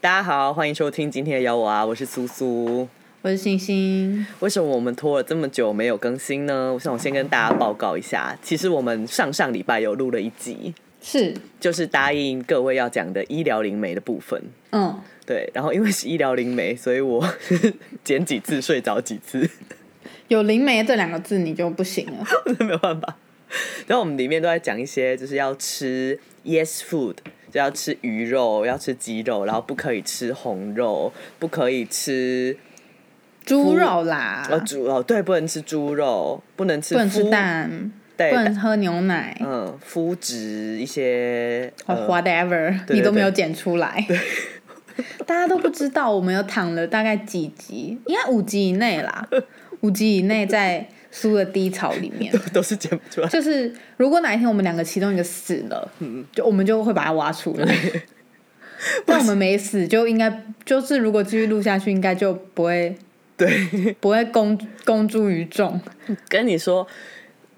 大家好，欢迎收听今天的邀我啊，我是苏苏，我是星星。为什么我们拖了这么久没有更新呢？我想我先跟大家报告一下，其实我们上上礼拜有录了一集，是就是答应各位要讲的医疗灵媒的部分。嗯，对。然后因为是医疗灵媒，所以我 剪几次睡着几次。有灵媒这两个字你就不行了。真 的没有办法。然后我们里面都在讲一些，就是要吃 yes food，就要吃鱼肉，要吃鸡肉，然后不可以吃红肉，不可以吃猪肉。啦，呃猪肉，对，不能吃猪肉，不能吃不能吃，蛋，对，不能喝牛奶，嗯，麸质一些 whatever，对你都没有剪出来。大家都不知道，我们有躺了大概几集，应该五集以内啦，五集以内在书的低潮里面。都是剪不出来。就是如果哪一天我们两个其中一个死了，嗯就我们就会把它挖出来。但我们没死，就应该就是如果继续录下去，应该就不会对，不会公公诸于众。跟你说，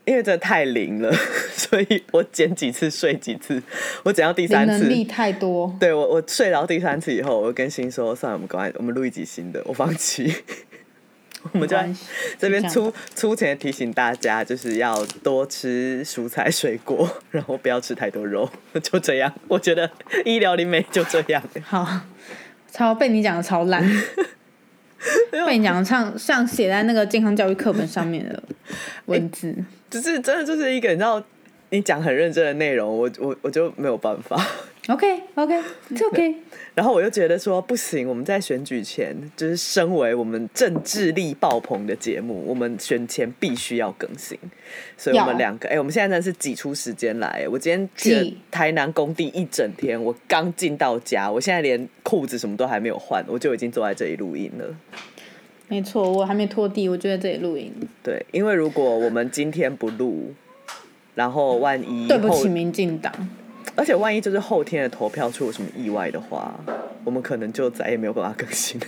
因为这太灵了，所以我剪几次睡几次，我剪到第三次能，力太多，对我我睡到第三次以后，我就跟心说，算了，我们赶快我们录一集新的，我放弃。我们就在 这边就这样粗粗浅提醒大家，就是要多吃蔬菜水果，然后不要吃太多肉，就这样。我觉得医疗里面就这样。好，超被你讲的超烂，被你讲的像像写在那个健康教育课本上面的文字。只是真的就是一个你知道，你讲很认真的内容，我我我就没有办法。OK OK，这 OK。然后我又觉得说不行，我们在选举前，就是身为我们政治力爆棚的节目，我们选前必须要更新。所以我们两个，哎、我们现在真的是挤出时间来。我今天去台南工地一整天，我刚进到家，我现在连裤子什么都还没有换，我就已经坐在这里录音了。没错，我还没拖地，我就在这里录音。对，因为如果我们今天不录，然后万一后对不起，民进党。而且万一就是后天的投票出了什么意外的话，我们可能就再也没有办法更新，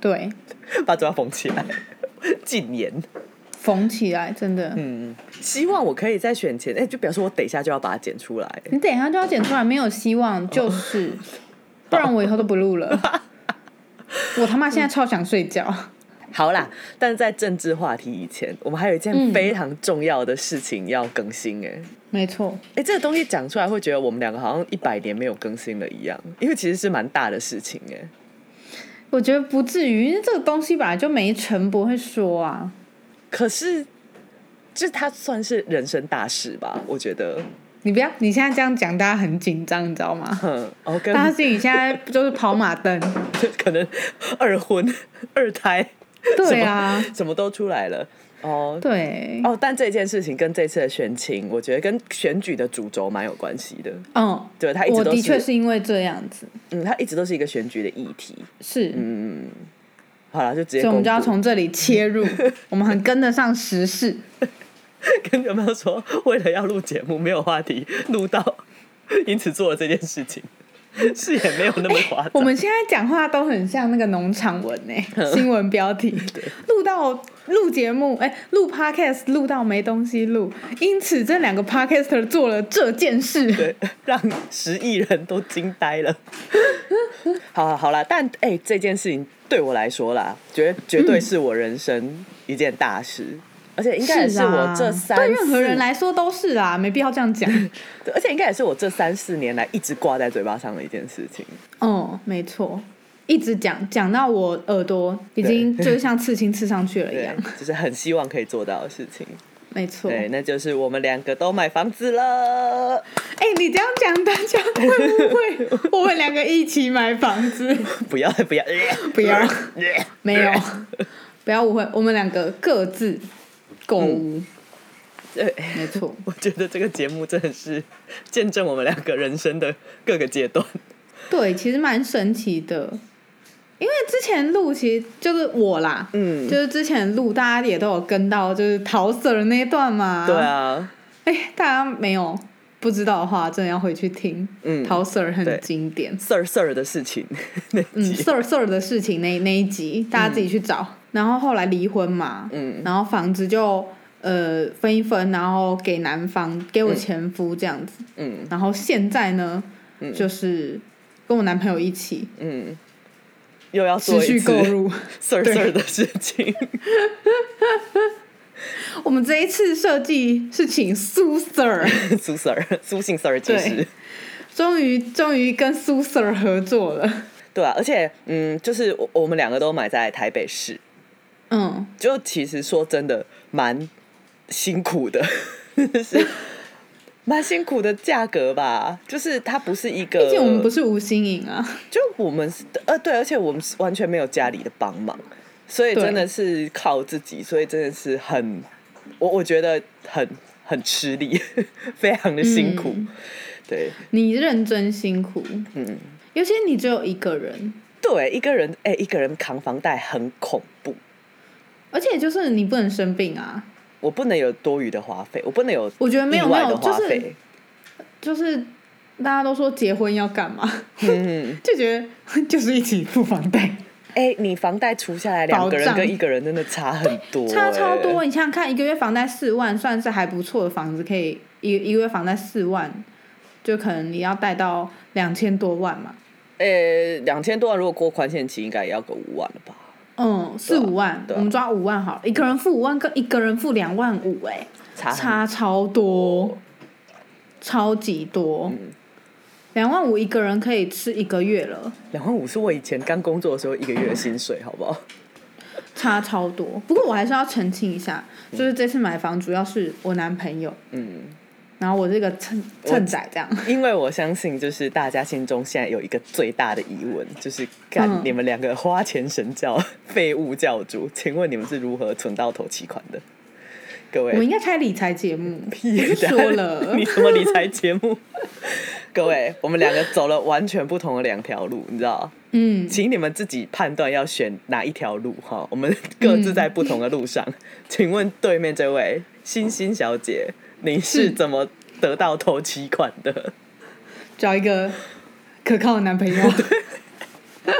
对，把嘴巴缝起来，禁言。缝起来，真的。嗯，希望我可以在选前，哎、就表示我等一下就要把它剪出来。你等一下就要剪出来，没有希望，就是，不然我以后都不录了。我他妈现在超想睡觉。好啦，但是在政治话题以前，我们还有一件嗯非常重要的事情要更新、哎、没错，哎，这个东西讲出来会觉得我们两个好像一百年没有更新了一样，因为其实是蛮大的事情、哎。我觉得不至于，因为这个东西本来就没成不会说啊。可是，这它算是人生大事吧？我觉得，你不要，你现在这样讲，大家很紧张，你知道吗？嗯，哦，跟大家心里现在就是跑马灯。可能二婚、二胎，对啊，什么都出来了。哦，对，哦，但这件事情跟这次的选情，我觉得跟选举的主轴蛮有关系的。嗯，对，他一直都是，我的确是因为这样子，嗯，他一直都是一个选举的议题。是，嗯，好了，就直接所以我们就要从这里切入，我们很跟得上时事。跟有没有说，为了要录节目，没有话题录到，因此做了这件事情，是也没有那么夸张。我们现在讲话都很像那个农场文呢、新闻标题，录到录节目，哎、录 podcast 录到没东西录，因此这两个 podcaster 做了这件事。对，让十亿人都惊呆了。好好好啦，但哎、这件事情对我来说啦，绝绝对是我人生一件大事，而且应该也是我啊这三对任何人四来说都是啊，没必要这样讲。对而且应该也是我这三四年来一直挂在嘴巴上的一件事情。哦，没错，一直讲讲到我耳朵已经就是像刺青刺上去了一对样。就是很希望可以做到的事情。没错，对，那就是我们两个都买房子了。哎、你这样讲，大家会不会 我们两个一起买房子？不要不要不要，没有，不要误会，我们两个各自购物，对，没错。我觉得这个节目真的是见证我们两个人生的各个阶段。对，其实蛮神奇的，因为之前录其实就是我啦，嗯就是之前录大家也都有跟到，就是桃 Sir 的那一段嘛。对。啊，哎、大家没有不知道的话，真的要回去听。嗯桃 Sir 很经典。Sir Sir 的事情 那嗯集，，Sir Sir 的事情那那一集，大家自己去找。然后后来离婚嘛，嗯。然后房子就呃分一分，然后给男方给我前夫这样子，嗯。然后现在呢，就是跟我男朋友一起嗯，又要持续购入。事儿事儿的事情。我们这一次设计是请苏 Sir，苏 Sir，苏姓 Sir 其实。对。终于终于跟苏 Sir 合作了。对啊，而且嗯，就是我我们两个都买在台北市，嗯，就其实说真的蛮辛苦的，是蛮辛苦的价格吧。就是它不是一个，毕竟我们不是吴新颖啊。就我们是呃对，而且我们是完全没有家里的帮忙，所以真的是靠自己，所以真的是很我我觉得很很吃力，非常的辛苦。嗯对你认真辛苦，嗯，尤其你只有一个人，对，一个人哎、一个人扛房贷很恐怖。而且就是你不能生病啊。我不能有多余的花费，我不能有我觉得没有没有，就是花费。就是大家都说结婚要干嘛，嗯，就觉得就是一起付房贷，哎、你房贷除下来，两个人跟一个人真的差很多、差超哎多。你想想看，一个月房贷四万，算是还不错的房子，可以一一个月房贷四万，就可能你要贷到两千多万嘛。呃，两千多万，如果过宽限期，应该也要个五万了吧？嗯，四五万，我们抓五万好了，一个人付五万，跟一个人付两万五，哎，差差超多，超级多。嗯两万五一个人可以吃一个月了，两万五是我以前刚工作的时候一个月的薪水，好不好？差超多。不过我还是要澄清一下，就是这次买房主要是我男朋友，嗯，然后我这个蹭蹭仔这样。因为我相信，就是大家心中现在有一个最大的疑问，就是干、嗯你们两个花钱神教、废物教主，请问你们是如何存到头期款的？各位，我应该开理财节目，屁说了 你，什么理财节目？各位，我们两个走了完全不同的两条路，你知道？嗯，请你们自己判断要选哪一条路哈。我们各自在不同的路上。请问对面这位欣欣小姐，你是是怎么得到头期款的？找一个可靠的男朋友。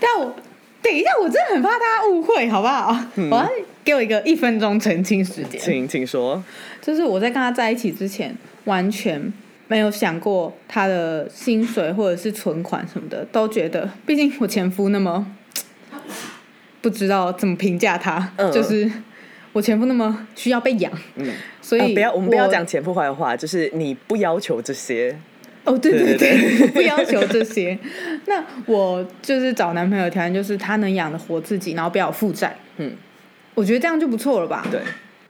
但我等一下，我真的很怕大家误会，好不好？我要给我一个一分钟澄清时间。请请说。就是我在跟他在一起之前，完全没有想过他的薪水或者是存款什么的，都觉得，毕竟我前夫那么 不知道怎么评价他，嗯就是我前夫那么需要被养，嗯，所以、啊不要，我们不要讲前夫坏话，就是你不要求这些。哦，对对对对对，不要求这些。那我就是找男朋友的条件就是他能养得活自己，然后不要负债。嗯，我觉得这样就不错了吧？对。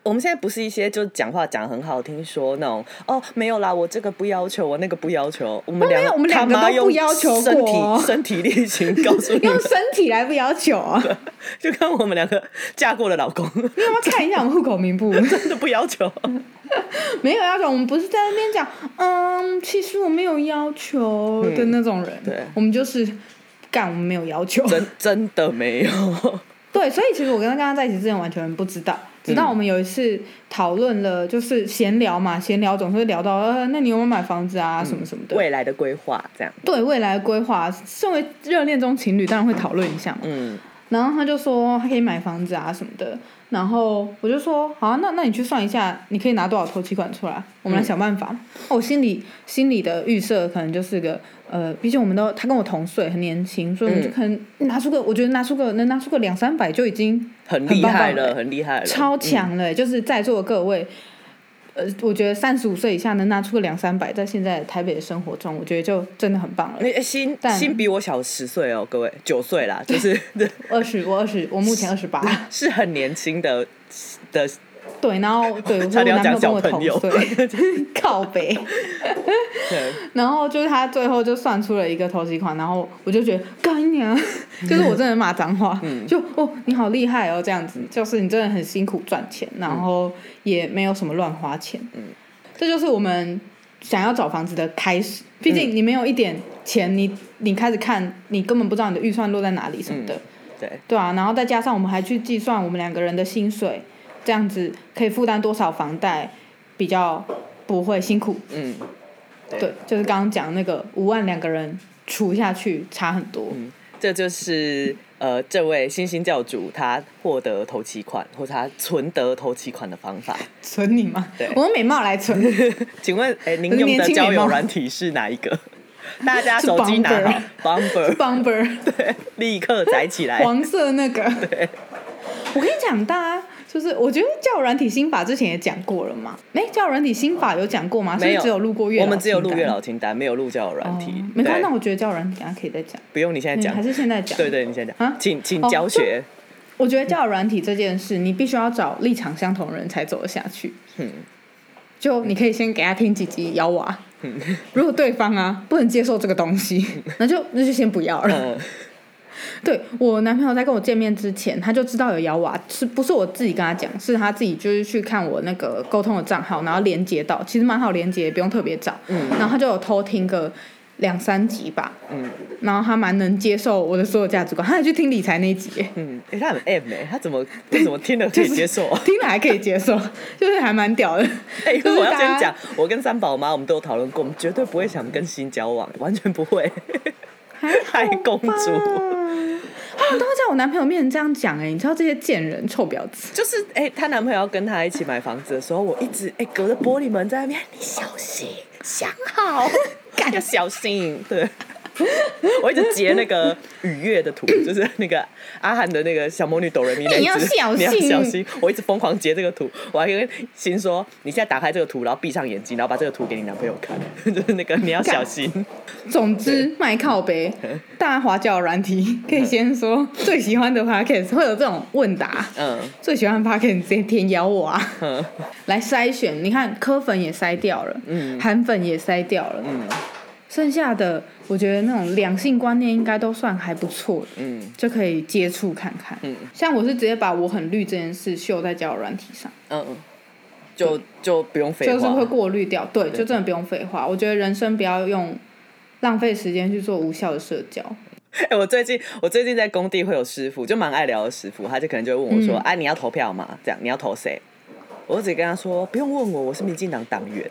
我们现在不是一些就讲话讲得很好听，说那种哦没有啦，我这个不要求，我那个不要求。我们两个哦我们两个都不要求身体身体力行告诉你用，身体来不要求啊！就看我们两个嫁过的老公，你有没有看一下我们户口名簿？真的不要求。没有要求，我们不是在那边讲，嗯，其实我没有要求的那种人。对我们就是干，我们没有要求。真真的没有。对，所以其实我跟他跟他在一起之前完全不知道，直嗯到我们有一次讨论了，就是闲聊嘛，闲聊总是会聊到，呃，那你有没有买房子啊，什么什么的。未来的规划这样。对未来的规划，身为热恋中情侣，当然会讨论一下嘛。嗯然后他就说他可以买房子啊什么的，然后我就说好、啊，那那你去算一下，你可以拿多少头期款出来，我们来想办法。哦我心里心里的预设可能就是个呃，毕竟我们都他跟我同岁，很年轻，所以我们就可能拿出个，我觉得拿出个能拿出个两三百就已经很很厉害了，很厉害了，超嗯。强了、就是在座的各位。呃，我觉得三十五岁以下能拿出个两三百，在现在台北的生活中，我觉得就真的很棒了。心但心比我小十岁哦，各位九岁啦，就是二十，我二十，我目前二十八。是很年轻的的，对，然后对，我说我男朋友跟我同岁，靠北。对。然后就是他最后就算出了一个投机款，然后我就觉得干娘，就是我真的骂脏话，嗯。就哦你好厉害哦这样子，就是你真的很辛苦赚钱，然后也没有什么乱花钱，嗯。这就是我们想要找房子的开始。毕竟你没有一点钱，你你开始看，你根本不知道你的预算落在哪里什么的，对，对啊，然后再加上我们还去计算我们两个人的薪水，这样子可以负担多少房贷，比较不会辛苦。嗯，对对，就是刚刚讲那个五万两个人除下去差很多。嗯这就是呃这位星星教主他获得投期款或者他存得投期款的方法。存你吗？对我用美貌来存。请问，哎、您 用的交友软体是哪一个？大家手机拿好，Bumber，Bumber，对，立刻载起来。黄色那个。对，我跟你讲，大家就是我觉得交友软体心法之前也讲过了嘛。哎，交友软体心法有讲过吗？没有是只有录过月老我们只有录月老清单，没有录交友软体。哦没关系，那我觉得交友软体等下可以再讲。不用你现在讲嗯还，是现在讲？对对，你先讲啊，请请哦教学。我觉得交友软体这件事，你必须要找立场相同的人才走得下去。嗯就你可以先给他听几集摇娃，嗯如果对方啊不能接受这个东西，那就那就先不要了。嗯对我男朋友在跟我见面之前，他就知道有摇娃，是不是我自己跟他讲，是他自己就是去看我那个沟通的账号，然后连接到，其实蛮好连接，不用特别找。嗯然后他就有偷听个两三集吧，嗯然后他蛮能接受我的所有价值观，他还去听理财那一集耶。嗯，哎，他很 M 哎，他怎么为什么听了可以接受啊？听了还可以接受，就是还蛮屌的。哎，我要大家先讲，我跟三宝妈我们都有讨论过，我们绝对不会想跟新交往，完全不会。太公主，他们都会在我男朋友面前这样讲哎、你知道这些贱人臭婊子。就是哎，她男朋友要跟她一起买房子的时候，我一直哎隔着玻璃门在那边，你小心，想好，要小心，对。我一直截那个雨月的图，就是那个阿汉的那个小魔女哆瑞咪那你要只，小你要心小心。我一直疯狂截这个图，我还跟心说，你现在打开这个图，然后闭上眼睛，然后把这个图给你男朋友看，就是那个你要小心。总之，卖靠呗，大家滑交友软体可以先说最喜欢的 podcast 会有这种问答，嗯。最喜欢 podcast 直接填咬我啊，嗯。来筛选。你看科粉也筛掉了，嗯。韩粉也筛掉了，嗯剩下的我觉得那种两性观念应该都算还不错的。嗯就可以接触看看，嗯像我是直接把我很绿这件事秀在交友软体上，嗯嗯，就就不用废话。就是会过滤掉，对，就真的不用废话。我觉得人生不要用浪费时间去做无效的社交，哎、我最近我最近在工地会有师傅，就蛮爱聊的师傅，他就可能就会问我说：“嗯啊，你要投票吗？这样你要投谁？”我就直接跟他说：“不用问我，我是民进党党员。”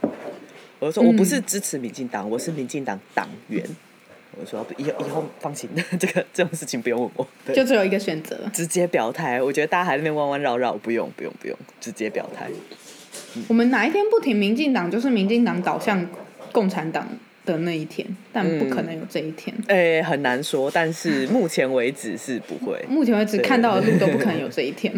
我就说：“我不是支持民进党，我是民进党党员。”我就说：“以后以后放心，这个这种事情不用问我，对就只有一个选择。直接表态。我觉得大家还在那边弯弯绕绕，不用不用不用，直接表态。我们哪一天不挺民进党，就是民进党倒向共产党的那一天，但不可能有这一天。哎、很难说，但是 目前为止是不会。目前为止看到的路都不可能 有这一天。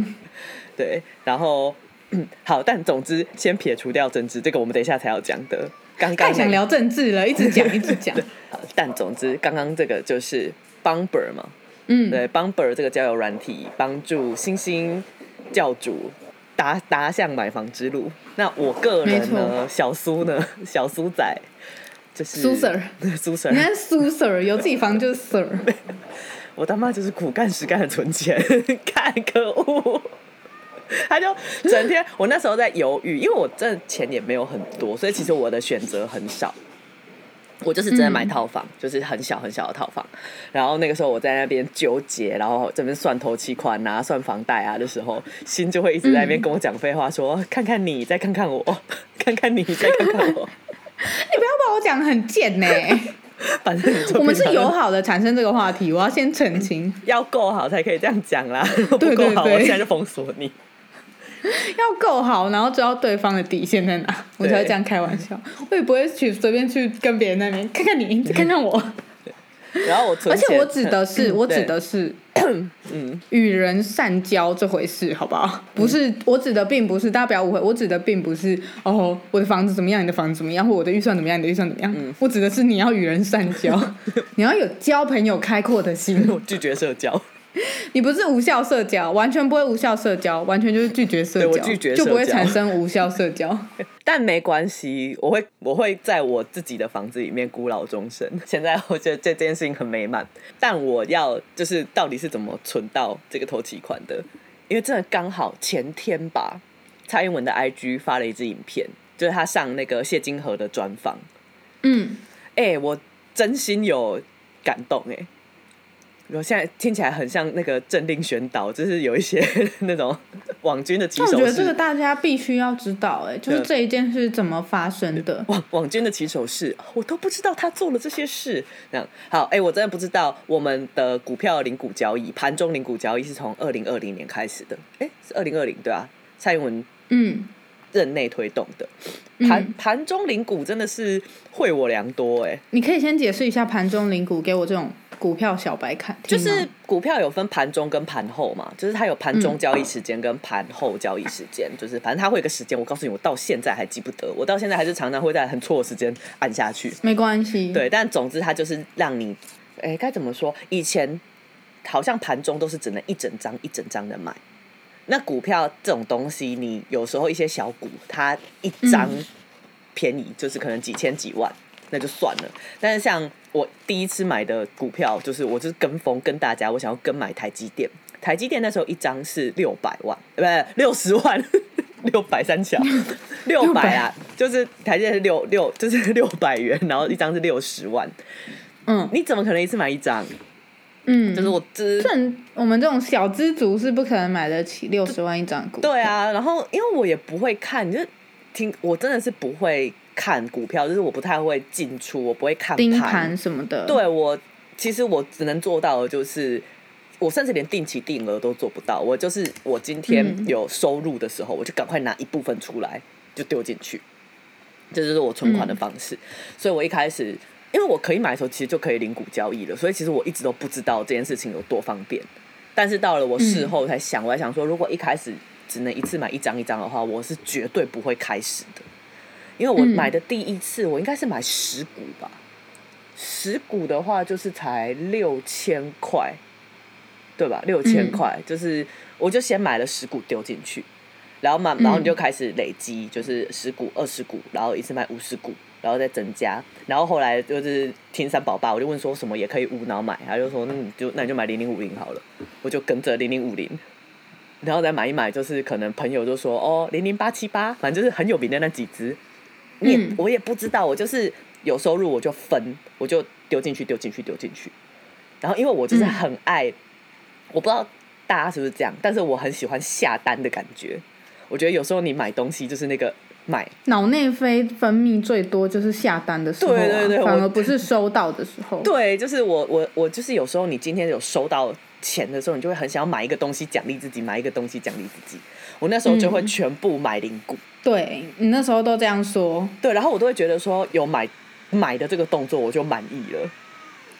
对，然后嗯，好，但总之先撇除掉政治，这个我们等一下才要讲的。刚刚太想聊政治了，一直讲一直讲。好但总之刚刚这个就是 Bumper 嘛，嗯，对，Bumper 这个交友软体帮助新兴教主达达向买房之路。那我个人没呢，小苏呢，小苏仔就是苏 Sir 苏 Sir，你看苏 Sir 有自己房就是 Sir，我他妈就是苦干实干的存钱，看可恶。他就整天，我那时候在犹豫，因为我真的钱也没有很多，所以其实我的选择很少。我就是真的买套房，就是很小很小的套房。然后那个时候我在那边纠结，然后这边算头期款啊、算房贷啊的时候，心就会一直在那边跟我讲废话说，看看你，再看看我，看看你，再看看我。你不要把我讲的很贱呢、反正我们是友好的产生这个话题，我要先澄清，要够好才可以这样讲啦，不对够好，对对我现在就封锁你。要够好，然后知道对方的底线在哪，我才会这样开玩笑。我也不会去随便去跟别人那边 看看你，再看看我。然后我存而且我指的是，我指的是 嗯与人善交这回事，好不好？不是，我指的并不是大家不要误会，我指的并不是哦，我的房子怎么样，你的房子怎么样，或我的预算怎么样，你的预算怎么样。我指的是你要与人善交，你要有交朋友开阔的心。我拒绝社交，你不是无效社交，完全不会无效社交，完全就是拒绝社交，对我拒绝就不会产生无效社交。但没关系，我会我会在我自己的房子里面孤老终生。现在我觉得这件事情很美满，但我要就是到底是怎么存到这个头期款的？因为真的刚好前天吧，蔡英文的 IG 发了一支影片，就是他上那个谢金河的专访。嗯，哎、我真心有感动哎、我现在听起来很像那个政令宣导，就是有一些 那种 网军的起手但我觉得这个。大家必须要知道、哎，就是对这一件事怎么发生的。网网军的起手式，我都不知道他做了这些事。这样好，哎、我真的不知道我们的股票零股交易，盘中零股交易是从二零二零年开始的。哎、是二零二零对啊，蔡英文嗯，任内推动的。嗯盘盘中领股真的是会我良多哎、你可以先解释一下盘中领股给我这种股票小白看，就是股票有分盘中跟盘后嘛，就是它有盘嗯中交易时间跟盘后交易时间，就是反正它会有个时间。我告诉你，我到现在还记不得，我到现在还是常常会在很错的时间按下去。没关系。对，但总之它就是让你，哎、该怎么说？以前好像盘中都是只能一整张一整张的买。那股票这种东西，你有时候一些小股，它一张嗯便宜，就是可能几千几万，那就算了。但是像我第一次买的股票，就是我就是跟风跟大家，我想要跟买台积电。台积电那时候一张是六百万，呃不是六十万，六百三小，六百啊，就是台积电是六六，就是六百元，然后一张是六十万，嗯你怎么可能一次买一张？嗯，就是我这这种我们这种小资族是不可能买得起六十万一张股。对，啊，然后因为我也不会看，你就听我真的是不会看股票，就是我不太会进出，我不会看盯盘什么的。，对我，其实我只能做到的就是，我甚至连定期定额都做不到。我就是我今天嗯有收入的时候，我就赶快拿一部分出来就丢进去，这就是我存款的方式。所以我一开始，因为我可以买的时候，其实就可以零股交易了，所以其实我一直都不知道这件事情有多方便。但是到了我事后才想，我还想说，如果一开始只能一次买一张一张的话，我是绝对不会开始的。因为我嗯买的第一次，我应该是买十股吧，十股的话就是才六千块，对吧？六千嗯块，就是我就先买了十股丢进去，然后嘛，然后你就开始累积，就是十股、二十股，然后一次买五十股，然后再增加，然后后来就是听三宝爸，我就问说什么也可以无脑买，他就说那你就那你就买零零五零好了，我就跟着零零五零。然后再买一买，就是可能朋友就说哦，零零八七八，反正就是很有名的那几只，你也、嗯我也不知道，我就是有收入我就分，我就丢进去，丢进去，丢进去。然后因为我就是很爱，我不知道大家是不是这样，但是我很喜欢下单的感觉。我觉得有时候你买东西就是那个买，脑内啡分泌最多就是下单的时候、啊，对对对反而不是收到的时候。对，就是我我我就是有时候你今天有收到钱的时候，你就会很想要买一个东西奖励自己，买一个东西奖励自己。我那时候就会嗯全部买零股，对你那时候都这样说，对，然后我都会觉得说有买买的这个动作我就满意了。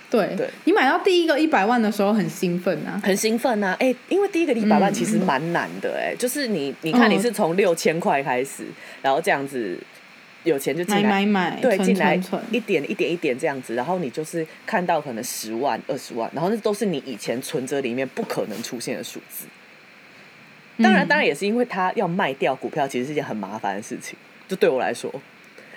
对，对。你买到第一个一百万的时候很兴奋啊，很兴奋呐、哎、因为第一个一百万嗯。其实蛮难的、哎、就是你你看哦你是从六千块开始，然后这样子有钱就进买来，买买，对，进来一点一点一点这样子，然后你就是看到可能十万、二十万，然后那都是你以前存折里面不可能出现的数字。当然，嗯当然也是因为他要卖掉股票，其实是一件很麻烦的事情。就对我来说，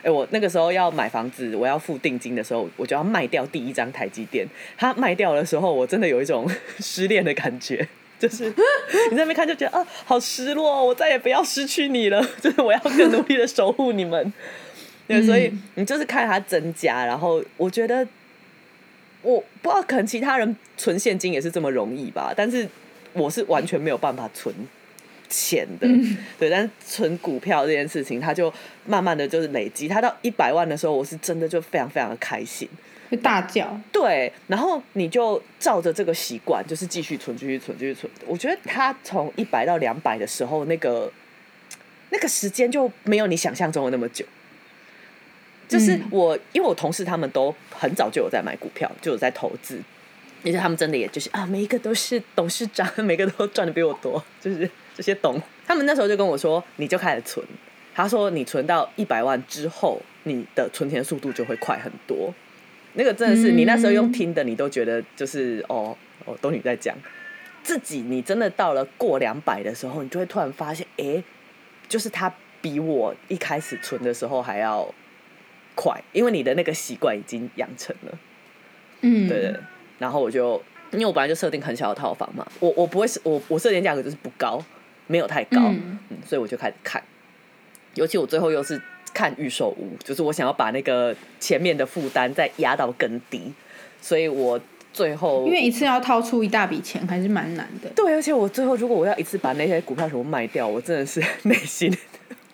哎、我那个时候要买房子，我要付定金的时候，我就要卖掉第一张台积电。它卖掉的时候，我真的有一种 失恋的感觉，就是你在那边看就觉得啊，好失落哦，我再也不要失去你了，就是我要更努力的守护你们。对，所以嗯你就是看它增加，然后我觉得我不知道，可能其他人存现金也是这么容易吧，但是我是完全没有办法存钱的，对。但是存股票这件事情，它就慢慢的就是累积，它到一百万的时候，我是真的就非常非常的开心，会大叫，对。然后你就照着这个习惯，就是继续存，继续存，继续存。我觉得它从一百到两百的时候，那个那个时间就没有你想象中的那么久。就是嗯我，因为我同事他们都很早就有在买股票，就有在投资，而且他们真的也就是啊，每一个都是董事长，每个都赚的比我多，就是这些董。他们那时候就跟我说，你就开始存。他说你存到一百万之后，你的存钱速度就会快很多。那个真的是、嗯你那时候用听的，你都觉得就是哦哦，都你在讲。自己你真的到了过两百的时候，你就会突然发现，哎、就是他比我一开始存的时候还要快，因为你的那个习惯已经养成了。嗯，对对。对然后我就，因为我本来就设定很小的套房嘛，我我不会是我我设定价格就是不高，没有太高，嗯嗯所以我就开始看。尤其我最后又是看预售屋，就是我想要把那个前面的负担再压到更低，所以我最后因为一次要掏出一大笔钱，还是蛮难的。对，而且我最后如果我要一次把那些股票全部卖掉，我真的是 内心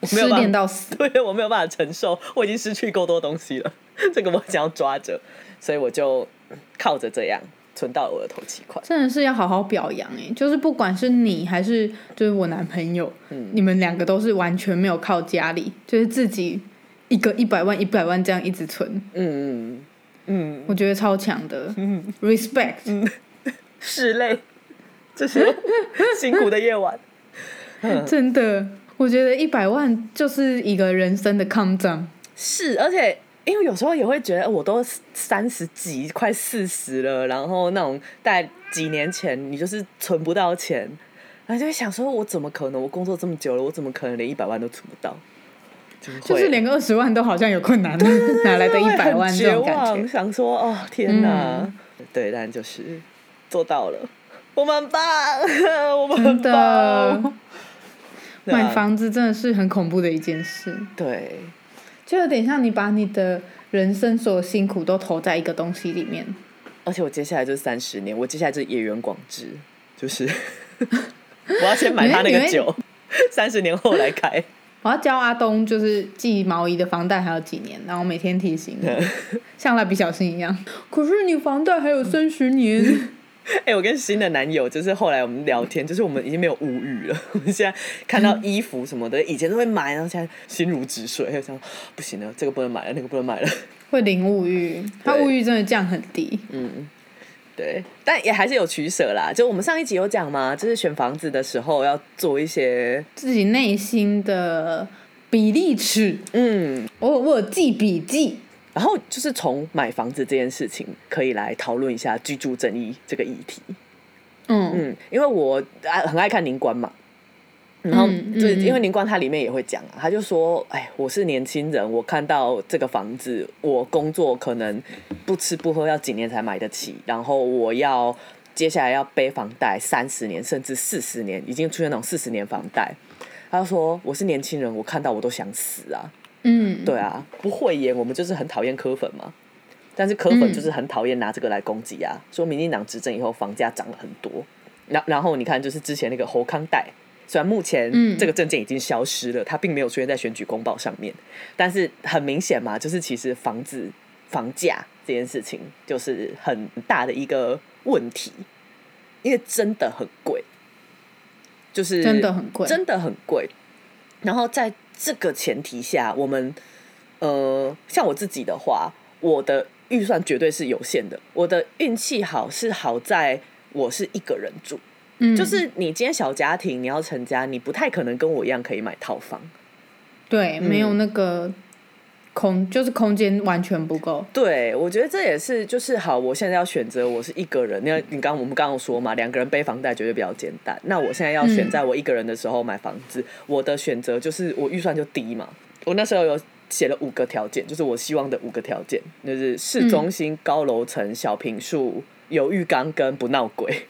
我没失有到死，对我没有办法承受，我已经失去够多东西了，这个我想要抓着，所以我就 靠着这样存到了我的头期款。真的是要好好表扬哎！就是不管是你还是就是我男朋友，嗯你们两个都是完全没有靠家里，就是自己一个一百万一百万这样一直存，嗯嗯嗯，我觉得超强的。respect，、拭泪，这是 辛苦的夜晚。真的，我觉得一百万就是一个人生的抗战。是，而且因为有时候也会觉得，呃我都三十几，快四十了，然后那种在几年前你就是存不到钱，然后就会想说，我怎么可能？我工作这么久了，我怎么可能连一百万都存不到？就是连个二十万都好像有困难，哪来的一百万这绝种感望，想说哦天哪，对，但就是做到了，我们很棒，我们棒买房子真的是很恐怖的一件事，对，就有点像你把你的人生所有辛苦都投在一个东西里面。而且我接下来就是三十年，我接下来就是野原广志，就是 我要先买他那个酒，三十年后来开。我要教阿东，就是寄毛衣的房贷还有几年，然后每天提醒你，像蜡笔小新一样。可是你房贷还有三十年，哎、我跟新的男友就是后来我们聊天，就是我们已经没有物欲了。我们现在看到衣服什么的，以前都会买，然后现在心如止水，就想不行了，这个不能买了，那个不能买了。会零物欲，他物欲真的降很低。嗯对，但也还是有取舍啦。就我们上一集有讲嘛，就是选房子的时候要做一些，自己内心的比例尺，嗯，我我有记笔记。然后就是从买房子这件事情，可以来讨论一下居住正义这个议题。嗯，嗯，因为我爱很爱看宁官嘛，然后嗯就是嗯因为宁官他里面也会讲啊，他就说，哎，我是年轻人，我看到这个房子，我工作可能不吃不喝要几年才买得起，然后我要接下来要背房贷三十年甚至四十年，已经出现那种四十年房贷。他就说我是年轻人，我看到我都想死啊。嗯，对啊，不会演，我们就是很讨厌科粉嘛。但是科粉就是很讨厌拿这个来攻击啊，说民进党执政以后房价涨了很多。然然后你看，就是之前那个侯康贷，虽然目前嗯这个证件已经消失了，它并没有出现在选举公报上面，但是很明显嘛，就是其实房子房价这件事情就是很大的一个问题，因为真的很贵，就是真的很贵真的很贵。然后在这个前提下，我们呃，像我自己的话，我的预算绝对是有限的。我的运气好是好在我是一个人住，嗯，就是你今天小家庭，你要成家，你不太可能跟我一样可以买套房。对，没嗯有那个空，就是空间完全不够。对，我觉得这也是就是好。我现在要选择我是一个人，那你刚我们刚刚说嘛，两个人背房贷绝对比较简单。那我现在要选嗯在我一个人的时候买房子，我的选择就是我预算就低嘛。我那时候有写了五个条件，就是我希望的五个条件，就是市中心、高楼层、小平数、有浴缸跟不闹鬼。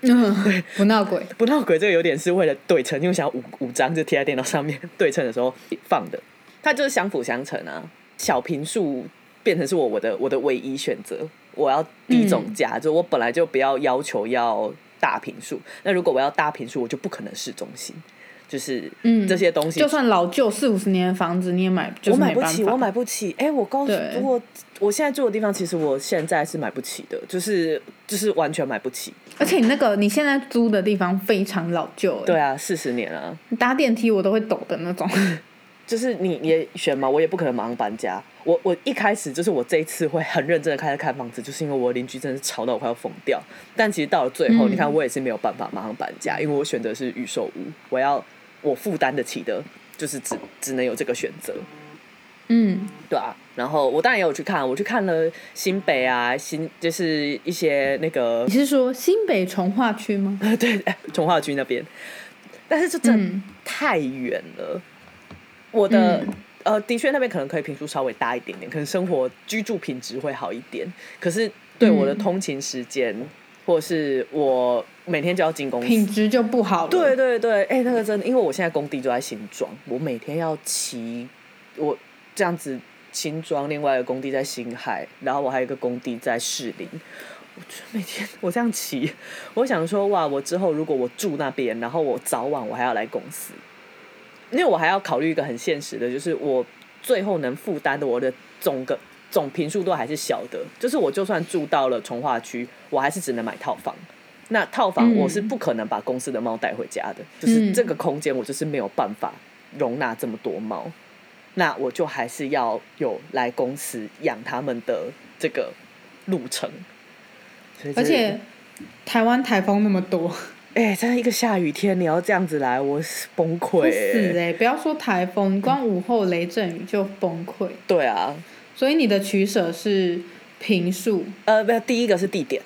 嗯，不闹鬼。不闹鬼这个有点是为了对称，因为想要五五张就贴在电脑上面对称的时候放的，它就是相辅相成啊。小平数变成是我我的我的唯一选择，我要低总价，就我本来就不要要求要大平数。那如果我要大平数，我就不可能市中心，就是嗯这些东西就算老旧四五十年的房子，你也买，就我。买不起，我买不起。哎、我告诉对我，我现在住的地方，其实我现在是买不起的，就是就是完全买不起。而且你那个你现在租的地方非常老旧，对，啊，四十年了。你搭电梯我都会抖的那种。就是你也选嘛，我也不可能马上搬家。我我一开始就是我这一次会很认真的开始看房子，就是因为我邻居真的是吵到我快要疯掉。但其实到了最后，嗯你看我也是没有办法马上搬家，因为我选择是预售屋，我要我负担得起的，就是只只能有这个选择，嗯，对啊。然后我当然也有去看，我去看了新北啊，新就是一些那个你是说新北从化区吗？对，从化区那边，但是这真太远了。我的、嗯呃，的确那边可能可以平数稍微大一点点，可能生活居住品质会好一点。可是对我的嗯通勤时间，或是我每天就要进公司，品质就不好了。对对对，哎、那个真的，因为我现在工地就在新庄，我每天要骑我这样子新庄，另外一个工地在新海，然后我还有一个工地在士林。我觉得每天我这样骑，我想说哇，我之后如果我住那边，然后我早晚我还要来公司，因为我还要考虑一个很现实的，就是我最后能负担的我的总个总平数都还是小的，就是我就算住到了从化区，我还是只能买套房。那套房嗯我是不可能把公司的猫带回家的，就是嗯这个空间我就是没有办法容纳这么多猫，那我就还是要有来公司养它们的这个路程。而且台湾台风那么多，哎、在一个下雨天你要这样子来，我是崩溃、会死欸。哎、不要说台风，光午后雷阵雨就崩溃。对啊，所以你的取舍是平数，呃，不，第一个是地点，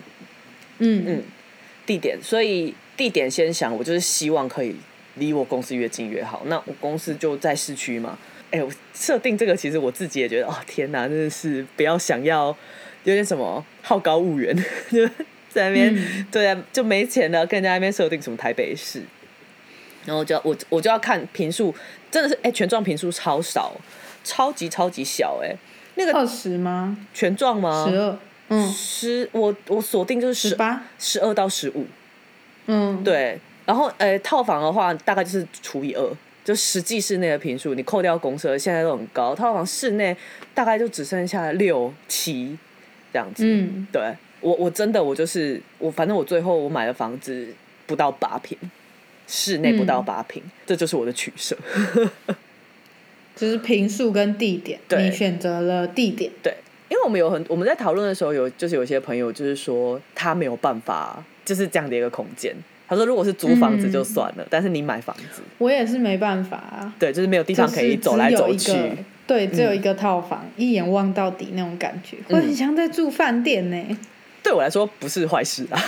嗯嗯地点，所以地点先想，我就是希望可以离我公司越近越好。那我公司就在市区嘛。哎、我设定这个，其实我自己也觉得，哦，天哪，真的是不要想要有点什么好高骛远，就在那边、嗯对啊，就没钱了，跟人家那边设定什么台北市，然后就要我我就要看平数，真的是哎、全幢平数超少，超级超级小哎、那个二十吗？全幢吗？十二，嗯，十，我我锁定就是十十八，十二到十五，嗯，，对。然后呃，套房的话大概就是除以二，就实际室内的平数，你扣掉公社，现在都很高。套房室内大概就只剩下六七这样子。嗯，对我我真的我就是我，反正我最后我买的房子不到八平，室内不到嗯。八平，这就是我的取舍。就是平数跟地点，对你选择了地点，对，因为我们有很我们在讨论的时候有就是有些朋友就是说他没有办法就是这样的一个空间。他说如果是租房子就算了，但是你买房子，我也是没办法啊，对，就是没有地方可以走来走去对，只有一个套房，一眼望到底那种感觉，会很像在住饭店呢。对我来说不是坏事啊，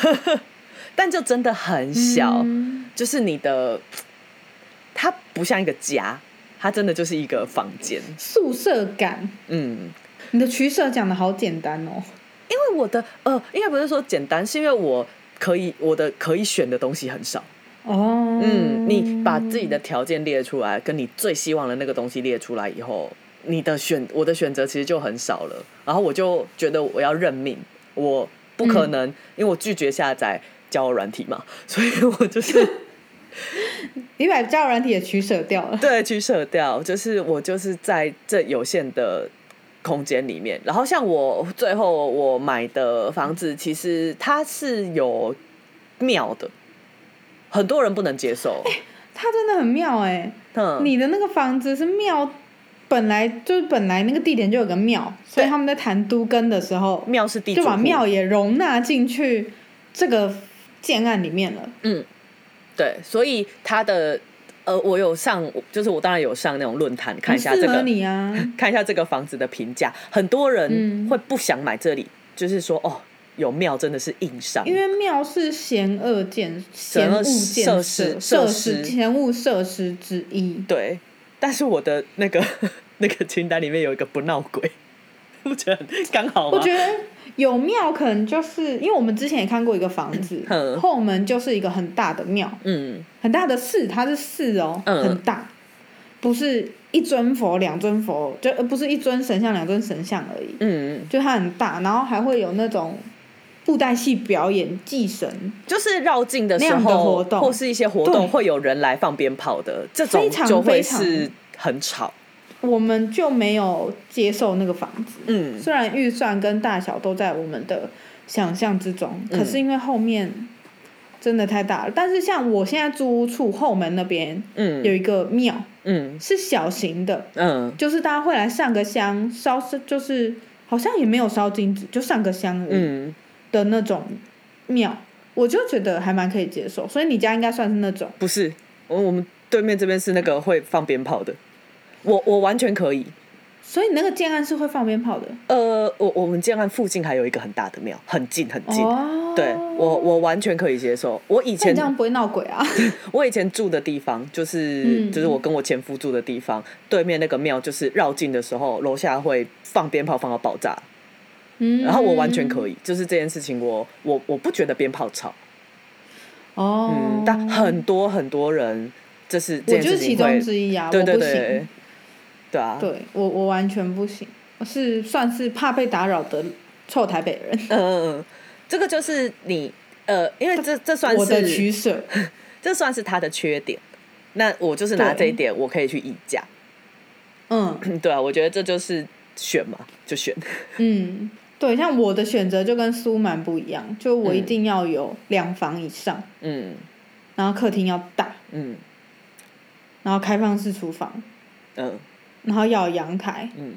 但就真的很小，嗯就是你的，它不像一个家，它真的就是一个房间。宿舍感，嗯，你的取舍讲的好简单哦。因为我的呃，应该不是说简单，是因为我可以我的可以选的东西很少。哦，嗯，你把自己的条件列出来，跟你最希望的那个东西列出来以后，你的选我的选择其实就很少了。然后我就觉得我要认命，我不可能，因为我拒绝下载交友软体嘛，所以我就是 你把交友软体也取舍掉了。对取舍掉，就是我就是在这有限的空间里面。然后像我最后我买的房子，其实它是有庙的，很多人不能接受。它真的很妙哎、嗯，你的那个房子是庙，本来就是本来那个地点就有个庙，所以他们在谈都根的时候，庙是地就把庙也容纳进去这个建案里面了。嗯，对，所以他的呃，我有上，就是我当然有上那种论坛看一下这个，你啊，看一下这个房子的评价，很多人嗯。会不想买这里，就是说哦，有庙真的是硬伤，因为庙是嫌恶建嫌恶设设施设施。施嫌恶设施之一。对，但是我的那个 那个清单里面有一个不闹鬼，我觉得刚好吗？我觉得有庙可能就是因为我们之前也看过一个房子 嗯，后门就是一个很大的庙，嗯。很大的寺，它是寺哦，嗯。很大，不是一尊佛、两尊佛，就呃不是一尊神像、两尊神像而已，嗯，就它很大，然后还会有那种布袋戏表演、祭神，就是绕境的时那样的候，活动。或是一些活动对。会有人来放鞭炮的，这种非常就会是很吵。我们就没有接受那个房子。嗯。虽然预算跟大小都在我们的想象之中，嗯。可是因为后面真的太大了。但是像我现在租屋处后门那边嗯。有一个庙，嗯。是小型的，嗯。就是大家会来上个香，烧是就是好像也没有烧金纸，就上个香而已。嗯，的那种庙，我就觉得还蛮可以接受。所以你家应该算是那种，不是，我我们对面这边是那个会放鞭炮的，我我完全可以。所以你那个建案是会放鞭炮的。呃，我我们建案附近还有一个很大的庙，很近很近。哦，对我我完全可以接受。我以前这样不会闹鬼啊？我以前住的地方，就是、嗯就是我跟我前夫住的地方，对面那个庙就是绕境的时候，楼下会放鞭炮放到爆炸，嗯，然后我完全可以，就是这件事情我我我不觉得鞭炮吵，哦，嗯，但很多很多人这是这我就是其中之一啊，对对对，对啊，对我我完全不行，我是算是怕被打扰的臭台北人。嗯嗯嗯，这个就是你呃，因为这这算我的取舍。这算是他的缺点。那我就是拿对这一点，我可以去议价。嗯 对啊，我觉得这就是选嘛，就选。嗯，对，像我的选择就跟苏蛮不一样，就我一定要有两房以上，嗯然后客厅要大，嗯然后开放式厨房，嗯然后要有阳台。嗯，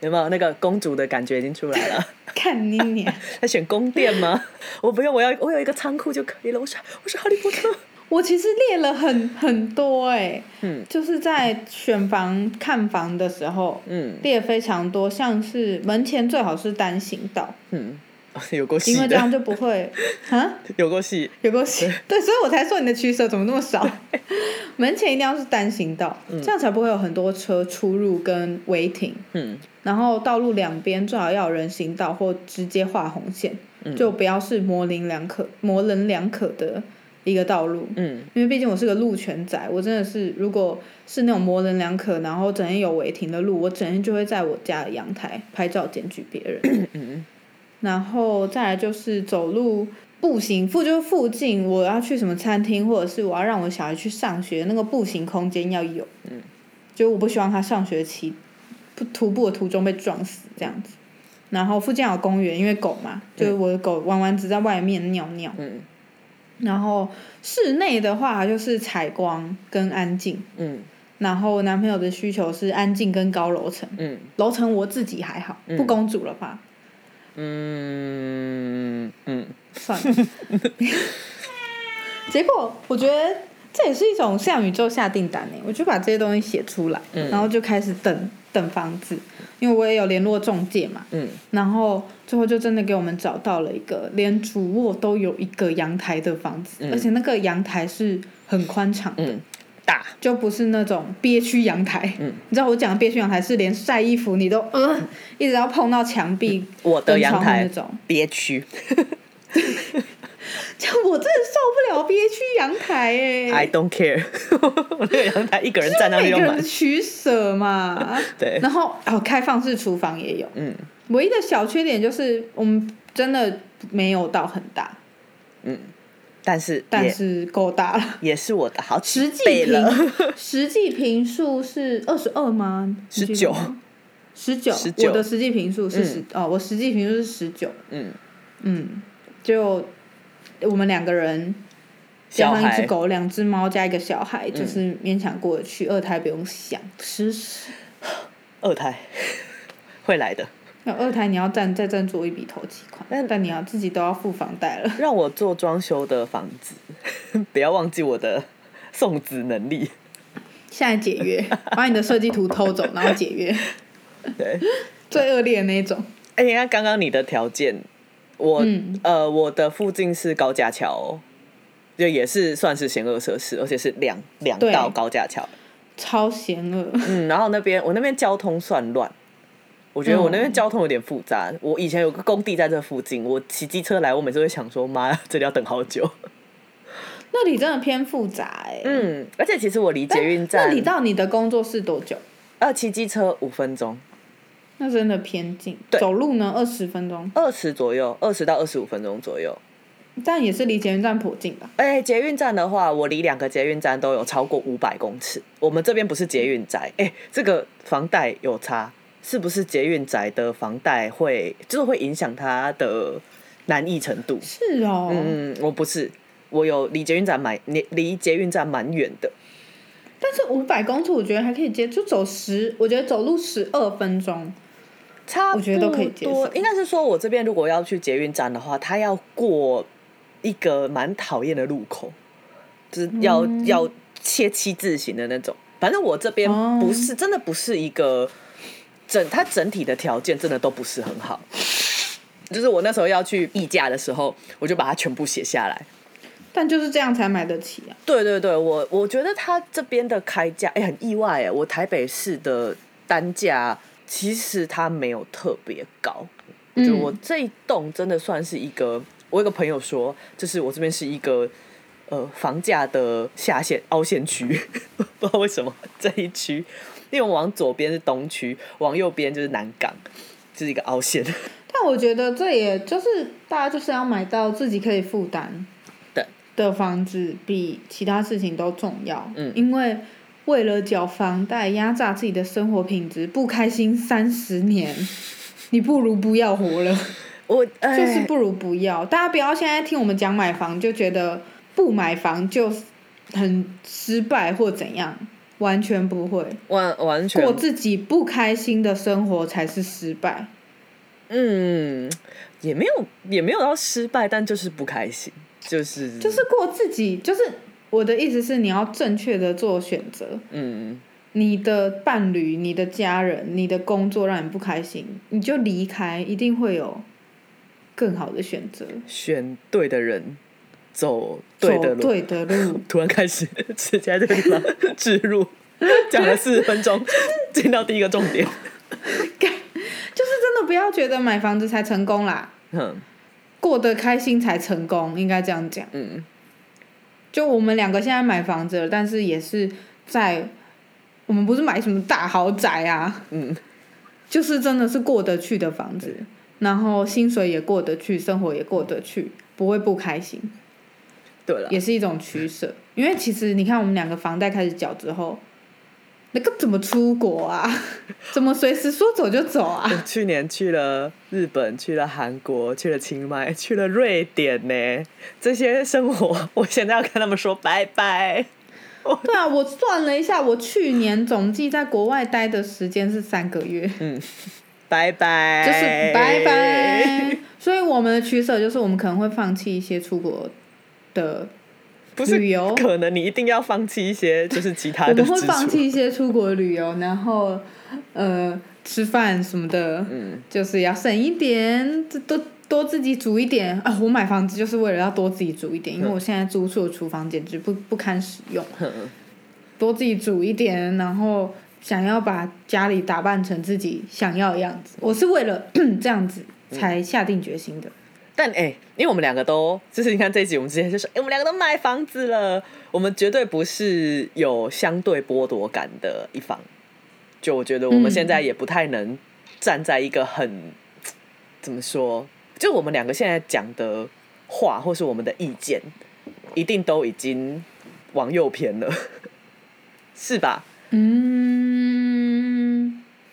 有没有那个公主的感觉已经出来了？看你娘！在选宫殿吗？我不用，我要我有一个仓库就可以了。我是我是哈利波特。我其实列了很 很多哎、嗯。就是在选房看房的时候，嗯。列非常多，像是门前最好是单行道，嗯，有够细因为这样，就不会 啊，有够细。有够细。对，所以我才说你的取舍怎么那么少。门前一定要是单行道，这样才不会有很多车出入跟违停。嗯。然后道路两边最好要有人行道或直接画红线，嗯。就不要是模棱两可、模棱两可的一个道路。嗯因为毕竟我是个路权仔，我真的是如果是那种模棱两可，然后整天有违停的路，我整天就会在我家的阳台拍照检举别人。嗯 然后再来就是走路步行附就是附近我要去什么餐厅，或者是我要让我小孩去上学，那个步行空间要有。嗯，就我不希望他上学期不徒步的途中被撞死这样子。然后附近有公园，因为狗嘛，就是我的狗弯弯只在外面尿尿。嗯然后室内的话就是采光跟安静。嗯然后我男朋友的需求是安静跟高楼层，嗯楼层我自己还好，嗯不公主了吧？嗯嗯算了。结果我觉得这也是一种向宇宙下订单呢，我就把这些东西写出来，嗯。然后就开始等等房子，因为我也有联络中介嘛，嗯。然后最后就真的给我们找到了一个连主卧都有一个阳台的房子，嗯。而且那个阳台是很宽敞的。嗯，大。就不是那种憋屈阳台，嗯。你知道我讲的憋屈阳台是连晒衣服你都呃一直要碰到墙壁，我的阳台那种，憋屈 就我真的受不了憋屈阳台哎、，I don't care。我那个阳台一个人站那里就满每个人的。取舍嘛。对，然后哦，开放式厨房也有，嗯唯一的小缺点就是我们真的没有到很大，嗯，但是但是够大了。也是我的好几实际。平 实际平数是二十二吗？十九十九，19我的实际平数是十、哦，我实际平数是十九，嗯，嗯，就我们两个人加上一只狗、两只猫加一个小孩，就是勉强过得去。二胎不用想，吃屎。二胎 会来的。那二胎你要赞再赞助一笔投期款，但但你要自己都要付房贷了。让我做装修的房子，不要忘记我的送子能力。现在解约，把你的设计图偷走，然后解约，对，最恶劣的那一种。哎、你看刚刚你的条件，我、嗯呃我的附近是高架桥、哦，就也是算是险恶设施，而且是两两道高架桥。超险恶，嗯，然后那边我那边交通算乱，我觉得我那边嗯交通有点复杂。我以前有个工地在这附近，我骑机车来，我每次会想说，妈呀，这里要等好久。那里真的偏复杂哎、嗯，而且其实我离捷运站那站你到你的工作室多久？呃骑机车五分钟，那真的偏近。对走路呢，二十分钟，二十左右，二十到二十五分钟左右。但也是离捷运站颇近吧？哎、捷运站的话，我离两个捷运站都有超过五百公尺。我们这边不是捷运宅，哎、这个房贷有差，是不是捷运宅的房贷会就是会影响它的难易程度？是哦，嗯，我不是，我有离捷运站蛮离离捷运站蛮远的。但是五百公尺我觉得还可以接，就走十，我觉得走路十二分钟。差我觉得都可以接受不多应该是说，我这边如果要去捷运站的话，他要过一个蛮讨厌的路口，就是要、嗯要切七字形的那种。反正我这边哦不是、真的不是一个整，它整体的条件真的都不是很好。就是我那时候要去议价的时候，我就把它全部写下来。但就是这样才买得起啊！对对对，我我觉得他这边的开价，哎、很意外哎，我台北市的单价其实它没有特别高，就嗯我这一栋真的算是一个，我有个朋友说，就是我这边是一个呃房价的下限凹陷区，不知道为什么这一区，因为往左边是东区，往右边就是南港，就是一个凹陷。但我觉得这也就是大家就是要买到自己可以负担的的房子，比其他事情都重要。嗯因为为了缴房贷压榨自己的生活品质，不开心三十年，你不如不要活了。我就就是不如不要。大家不要现在听我们讲买房就觉得不买房就很失败或怎样，完全不会。完完全过自己不开心的生活才是失败。嗯，也没有也没有到失败，但就是不开心，就是就是过自己，就是我的意思是，你要正确的做选择。嗯，你的伴侣、你的家人、你的工作让你不开心，你就离开，一定会有更好的选择，选对的人，走对的路。对的路。突然开始直接在这个地方植入，讲了四十分钟，进到第一个重点。就是真的不要觉得买房子才成功啦，嗯过得开心才成功，应该这样讲。嗯，就我们两个现在买房子了，但是也是在我们不是买什么大豪宅啊，嗯，就是真的是过得去的房子，然后薪水也过得去，生活也过得去，不会不开心，对了，也是一种取舍。因为其实你看，我们两个房贷开始缴之后，那个怎么出国啊？怎么随时说走就走啊？我去年去了日本，去了韩国，去了清迈，去了瑞典呢。这些生活，我现在要跟他们说拜拜。对啊，我算了一下，我去年总计在国外待的时间是三个月。嗯拜拜，就是拜拜。所以我们的取舍就是，我们可能会放弃一些出国的不是旅游可能你一定要放弃一些，就是其他的我们会放。弃一些出国旅游，然后呃吃饭什么的，嗯，就是要省一点，这多多自己煮一点啊。我买房子就是为了要多自己煮一点，因为我现在租处的厨房简直不不堪使用，多自己煮一点，然后想要把家里打扮成自己想要的样子。我是为了这样子才下定决心的。但哎、因为我们两个都就是你看这一集，我们之前就说，哎、我们两个都买房子了，我们绝对不是有相对剥夺感的一方。就我觉得我们嗯现在也不太能站在一个很、怎么说，就我们两个现在讲的话或是我们的意见，一定都已经往右偏了，是吧？嗯，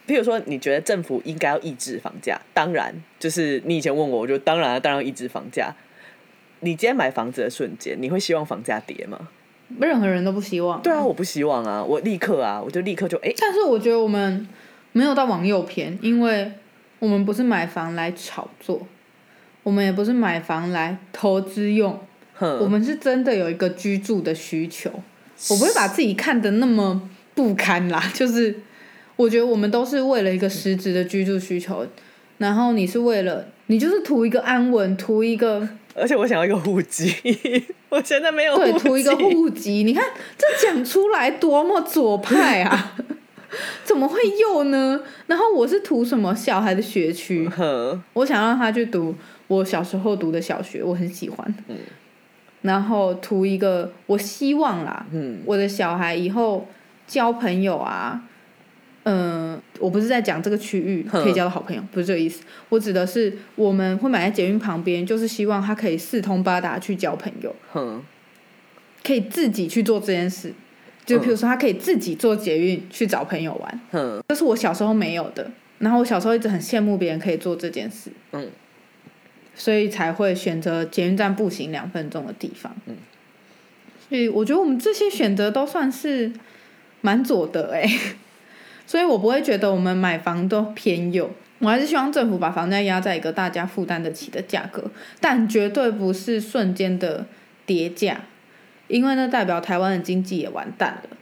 譬如说，你觉得政府应该要抑制房价？当然，就是你以前问我，我就当然当然要抑制房价。你今天买房子的瞬间，你会希望房价跌吗？任何人都不希望。对啊，我不希望啊，我立刻啊，我就立刻就哎、但是我觉得我们没有到往右偏，因为我们不是买房来炒作，我们也不是买房来投资用，哼，我们是真的有一个居住的需求。我不会把自己看得那么不堪啦，就是我觉得我们都是为了一个实质的居住需求，然后你是为了你就是图一个安稳，图一个而且我想要一个户籍，我现在没有对，图一个籍户籍，你看这讲出来多么左派啊！怎么会右呢？然后我是图什么小孩的学区？哼，我想让他去读我小时候读的小学，我很喜欢。然后图一个，我希望啦，嗯我的小孩以后交朋友啊，嗯、我不是在讲这个区域可以交到好朋友，不是这个意思。我指的是我们会买在捷运旁边，就是希望他可以四通八达去交朋友。哼，可以自己去做这件事。就比如说，他可以自己坐捷运去找朋友玩，哼，这是我小时候没有的。然后我小时候一直很羡慕别人可以做这件事，嗯，所以才会选择捷运站步行两分钟的地方。嗯，所以我觉得我们这些选择都算是蛮左的哎、所以我不会觉得我们买房都偏右。我还是希望政府把房价压在一个大家负担得起的价格，但绝对不是瞬间的跌价，因为那代表台湾的经济也完蛋了。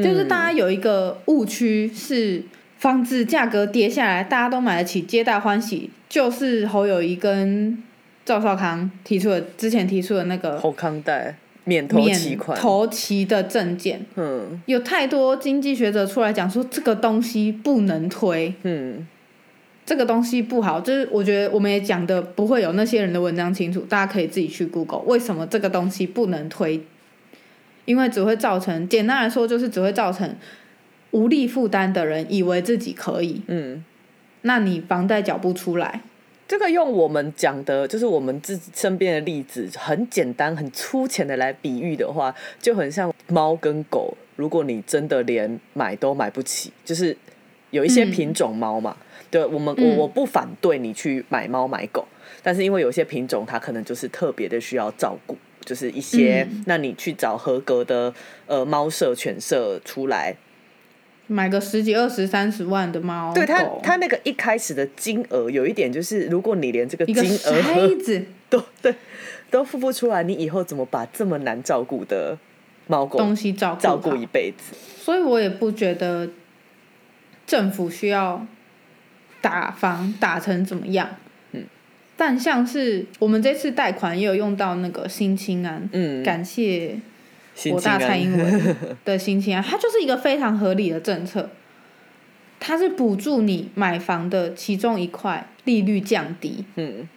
就是大家有一个误区是房子价格跌下来，大家都买得起，皆大欢喜。就是侯友谊跟赵少康提出的之前提出的那个后康贷免头期免款，头期的证件，嗯。有太多经济学者出来讲说这个东西不能推，嗯。这个东西不好，就是我觉得我们也讲的不会有那些人的文章清楚，大家可以自己去 Google 为什么这个东西不能推，因为只会造成，简单来说就是只会造成无力负担的人以为自己可以，嗯，那你房贷缴不出来，这个用我们讲的，就是我们自己身边的例子，很简单、很粗浅的来比喻的话，就很像猫跟狗。如果你真的连买都买不起，就是有一些嗯品种猫嘛，对我们我嗯我不反对你去买猫买狗，但是因为有些品种它可能就是特别的需要照顾，就是一些，嗯那你去找合格的呃猫舍、犬舍出来，买个十几、二十、三十万的猫对它狗它那个一开始的金额有一点就是，如果你连这个金额都 对都付不出来，你以后怎么把这么难照顾的猫狗东西照顾照顾一辈子？所以我也不觉得政府需要打房打成怎么样。嗯，但像是我们这次贷款也有用到那个新青安，嗯，感谢国大蔡英文 的心情啊，它就是一个非常合理的政策。它是补助你买房的其中一块，利率降低。嗯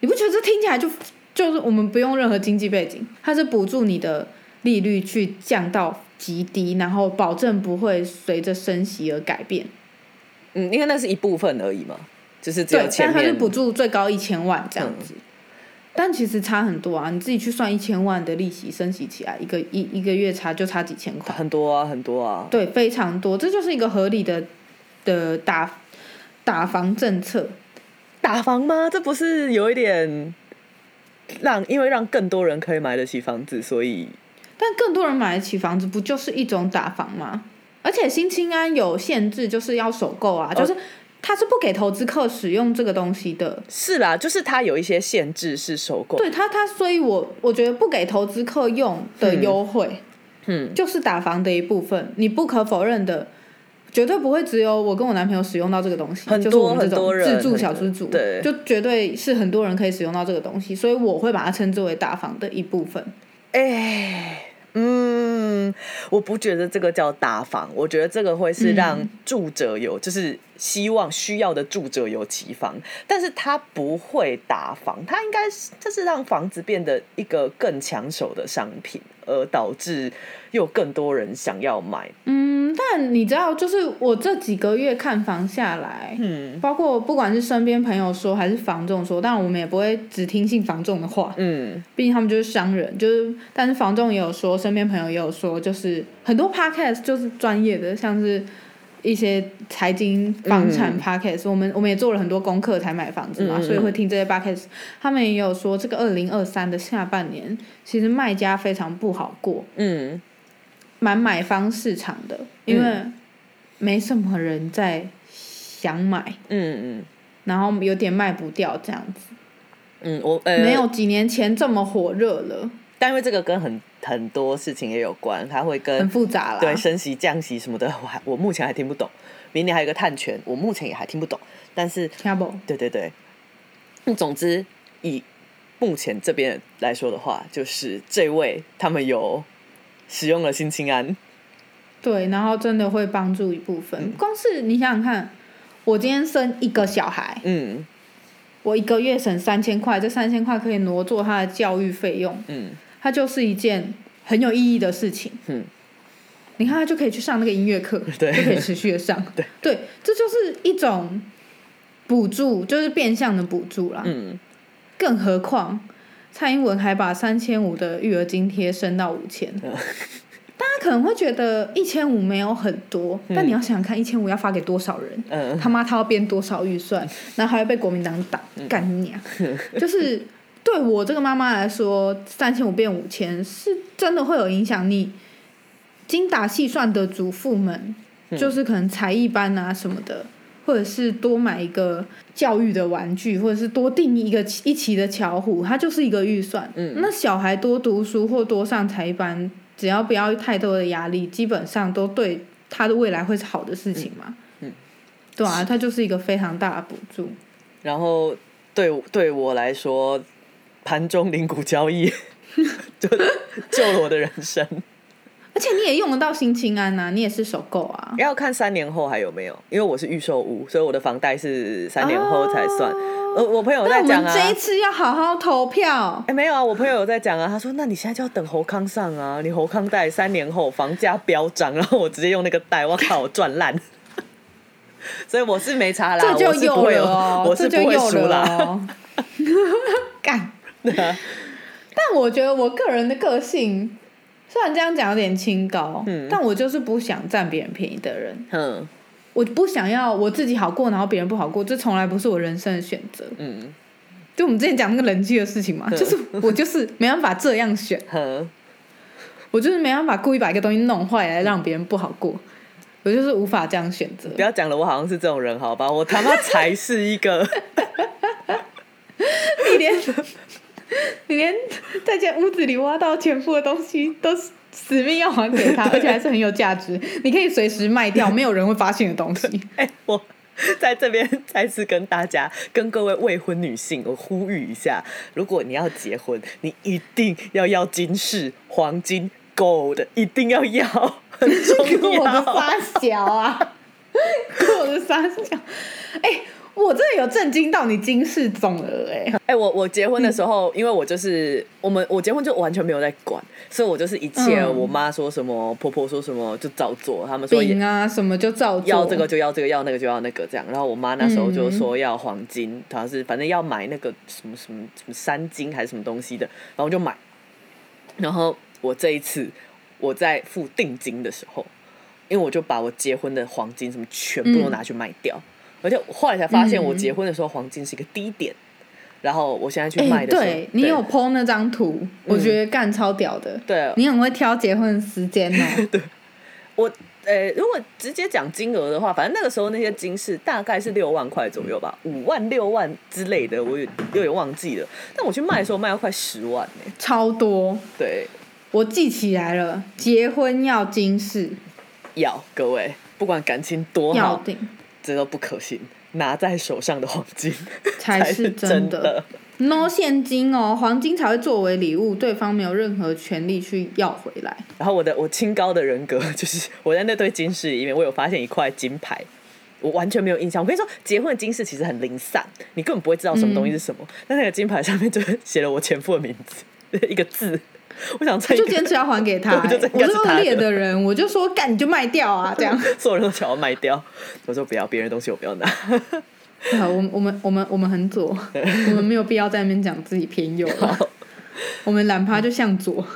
你不觉得这听起来就就是我们不用任何经济背景，它是补助你的利率去降到极低，然后保证不会随着升息而改变。嗯，因为那是一部分而已嘛，就是只有对，前面嗯但它是补助最高一千万这样子。但其实差很多啊！你自己去算一千万的利息升息起来，一个一一个月差就差几千块，很多啊，很多啊，对，非常多。这就是一个合理的的打打房政策。打房吗？这不是有一点让因为让更多人可以买得起房子，所以但更多人买得起房子，不就是一种打房吗？而且新青安有限制，就是要首购啊，就是它是不给投资客使用这个东西的。是啦，就是它有一些限制是收购，对它，它所以我我觉得不给投资客用的优惠，嗯，就是打房的一部分。你不可否认的，绝对不会只有我跟我男朋友使用到这个东西，很多就是我们这种很多人自助小资主，对就绝对是很多人可以使用到这个东西，所以我会把它称之为打房的一部分。哎、嗯，我不觉得这个叫打房，我觉得这个会是让住者有，就是希望需要的住者有其房，但是他不会打房，他应该是这是让房子变得一个更抢手的商品，而导致又更多人想要买。嗯，但你知道，就是我这几个月看房下来，嗯。包括不管是身边朋友说还是房仲说，但我们也不会只听信房仲的话，嗯。毕竟他们就是商人，就是但是房仲也有说，身边朋友也有说，就是很多 podcast 就是专业的，像是一些财经房产 podcast，、我们我们也做了很多功课才买房子嘛，所以会听这些 podcast。他们也有说，这个二零二三的下半年，其实卖家非常不好过，嗯蛮买方市场的，因为没什么人在想买，嗯嗯然后有点卖不掉这样子，嗯，我呃没有几年前这么火热了，但因为这个跟很很多事情也有关，它会跟很复杂啦。对升息、降息什么的，我还我目前还听不懂。明年还有一个碳权，我目前也还听不懂。但是，听不？对对对，嗯总之以目前这边来说的话，就是这位他们有使用了新青安，对，然后真的会帮助一部分。光是你想想看，我今天生一个小孩，嗯我一个月省三千块，这三千块可以挪作他的教育费用，嗯它就是一件很有意义的事情。嗯，你看，他就可以去上那个音乐课，对就可以持续的上。对对，这就是一种补助，就是变相的补助啦。嗯，更何况，蔡英文还把三千五的育儿津贴升到五千。嗯大家可能会觉得一千五没有很多，但你要想想看，一千五要发给多少人？嗯他妈他要编多少预算，然后还要被国民党打，干你娘！就是对我这个妈妈来说，三千五变五千是真的会有影响。你精打细算的主妇们，就是可能才艺班啊什么的，或者是多买一个教育的玩具，或者是多订一个一期的巧虎，它就是一个预算。嗯那小孩多读书或多上才艺班，只要不要太多的压力，基本上都对他的未来会是好的事情嘛。嗯对啊，它就是一个非常大的补助。然后对对我来说，盘中零股交易 就救了我的人生。而且你也用得到新青安呐、你也是首购啊。要看三年后还有没有，因为我是预售屋，所以我的房贷是三年后才算。呃，我朋友在讲啊，们这一次要好好投票哎、。没有啊，我朋友有在讲啊，他说那你现在就要等侯康上啊，你侯康贷三年后房价飙涨，然后我直接用那个贷，我靠，我赚烂。所以我是没差啦，这就我是不有会哦，我是不会输啦。干，对啊但我觉得我个人的个性，虽然这样讲有点清高，嗯但我就是不想占别人便宜的人。嗯我不想要我自己好过，然后别人不好过，这从来不是我人生的选择。嗯就我们之前讲那个人际的事情嘛，就是我就是没办法这样选，哼，我就是没办法故意把一个东西弄坏来让别人不好过，我就是无法这样选择。不要讲了，我好像是这种人，好吧？我他妈才是一个，你连 你连在这屋子里挖到前夫的东西都死命要还给他，而且还是很有价值，你可以随时卖掉，没有人会发现的东西。哎、我在这边再次跟大家、跟各位未婚女性，我呼吁一下：如果你要结婚，你一定要要金饰、黄金、gold，一定要要，很重跟我的。发小啊，跟我的发小，哎、我真的有震惊到你金氏总额哎、哎、我我结婚的时候，因为我就是我们我结婚就完全没有在管，所以我就是一切、嗯。我妈说什么，婆婆说什么就照做，他们说饼啊什么就照做，要这个就要这个，要那个就要那个，这样。然后我妈那时候就说要黄金，好像是反正要买那个什么什么什么三金还是什么东西的，然后我就买。然后我这一次我在付定金的时候，因为我就把我结婚的黄金什么全部都拿去卖掉，而且后来才发现我结婚的时候黄金是一个低点，然后我现在去哎、卖的时候，对你有 PO 那张图，我觉得干超屌的。对。你很会挑结婚的时间哦。我呃，如果直接讲金额的话，反正那个时候那些金饰大概是六万块左右吧，五万、六万之类的，我有有点忘记了。但我去卖的时候卖了快十万呢、超多，对，我记起来了，结婚要金饰，要各位，不管感情多好，这都不可信。拿在手上的黄金 才是是真的。的。no 现金哦，黄金才会作为礼物，对方没有任何权利去要回来。然后我的我清高的人格 就是我在那堆金饰里面，我有发现一块金牌。我完全没有印象。我跟你说，结婚的金饰其实很零散，你根本不会知道什么东西是什么。但那个金牌上面就写了我前夫的名字，一个字。我想这就坚持要还给他、我就是恶劣的人，我就说干你就卖掉啊，这样。所有人都想要卖掉。我说不要，别人的东西我不要拿。好，我们我们我们我们很左，我们没有必要在那边讲自己偏右了。我们懒趴就向左，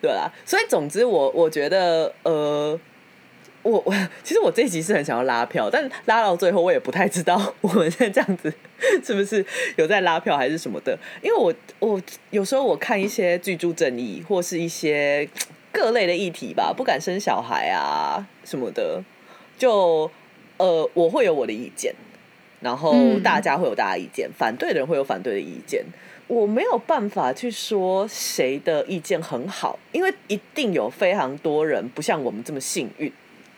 对啦，所以总之我我觉得呃。我我其实我这一集是很想要拉票，但拉到最后我也不太知道我们现在这样子是不是有在拉票还是什么的，因为我我有时候我看一些居住正义或是一些各类的议题吧，不敢生小孩啊什么的，就呃我会有我的意见，然后嗯大家会有大家意见，反对的人会有反对的意见。我没有办法去说谁的意见很好，因为一定有非常多人不像我们这么幸运。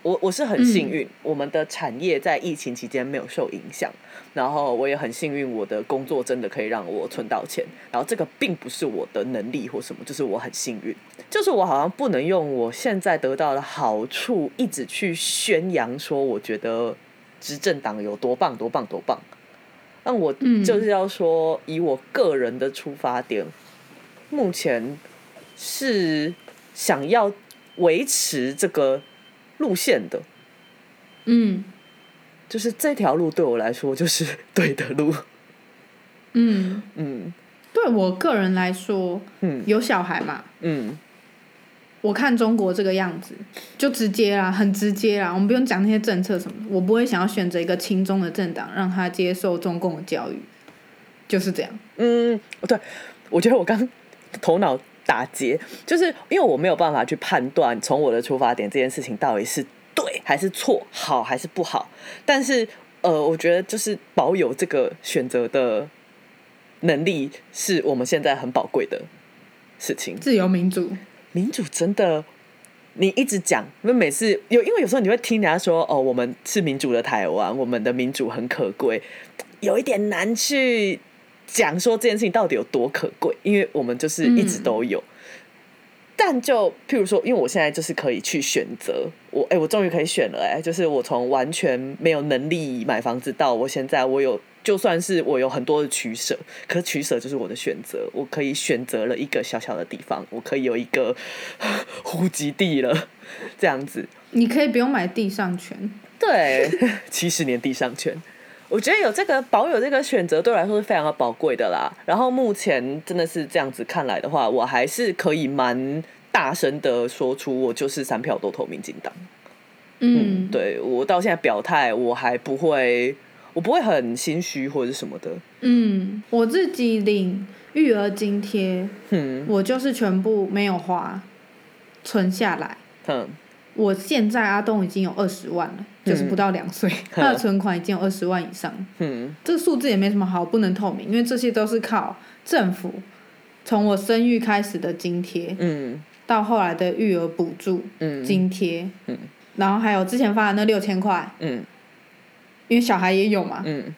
我我是很幸运，我们的产业在疫情期间没有受影响，然后我也很幸运，我的工作真的可以让我存到钱。然后这个并不是我的能力或什么，就是我很幸运，就是我好像不能用我现在得到的好处一直去宣扬说，我觉得执政党有多棒多棒多棒。那我嗯就是要说，以我个人的出发点，目前是想要维持这个路线的，嗯。就是这条路对我来说就是对的路。嗯，嗯。对我个人来说，嗯。有小孩嘛，嗯，我看中国这个样子，就直接啦，很直接啦，我们不用讲那些政策什么的，我不会想要选择一个亲中的政党，让他接受中共的教育，就是这样。嗯，对，我觉得我刚头脑打结，就是因为我没有办法去判断从我的出发点这件事情到底是对还是错，好还是不好。但是呃，我觉得就是保有这个选择的能力，是我们现在很宝贵的事情。自由民主，民主真的，你一直讲，因为每次有，因为有时候你会听人家说，哦，我们是民主的台湾，我们的民主很可贵，有一点难去讲说这件事情到底有多可贵，因为我们就是一直都有。但就譬如说，因为我现在就是可以去选择，我哎、我终于可以选了哎、就是我从完全没有能力买房子到我现在我有，就算是我有很多的取舍，可取舍就是我的选择，我可以选择了一个小小的地方，我可以有一个户籍地了，这样子。你可以不用买地上权，对，七十年地上权，我觉得有这个保有这个选择对我来说是非常的宝贵的啦。然后目前真的是这样子看来的话，我还是可以蛮大声的说出我就是三票都投民进党。嗯，对我到现在表态，我还不会，我不会很心虚或者是什么的。嗯，我自己领育儿津贴，嗯我就是全部没有花，存下来。嗯我现在阿东已经有二十万了，就是不到两岁，他的存款已经有二十万以上。嗯。这个数字也没什么好不能透明，因为这些都是靠政府从我生育开始的津贴，嗯。到后来的育儿补助嗯。津贴，嗯。然后还有之前发的那六千块，嗯。因为小孩也有嘛，嗯。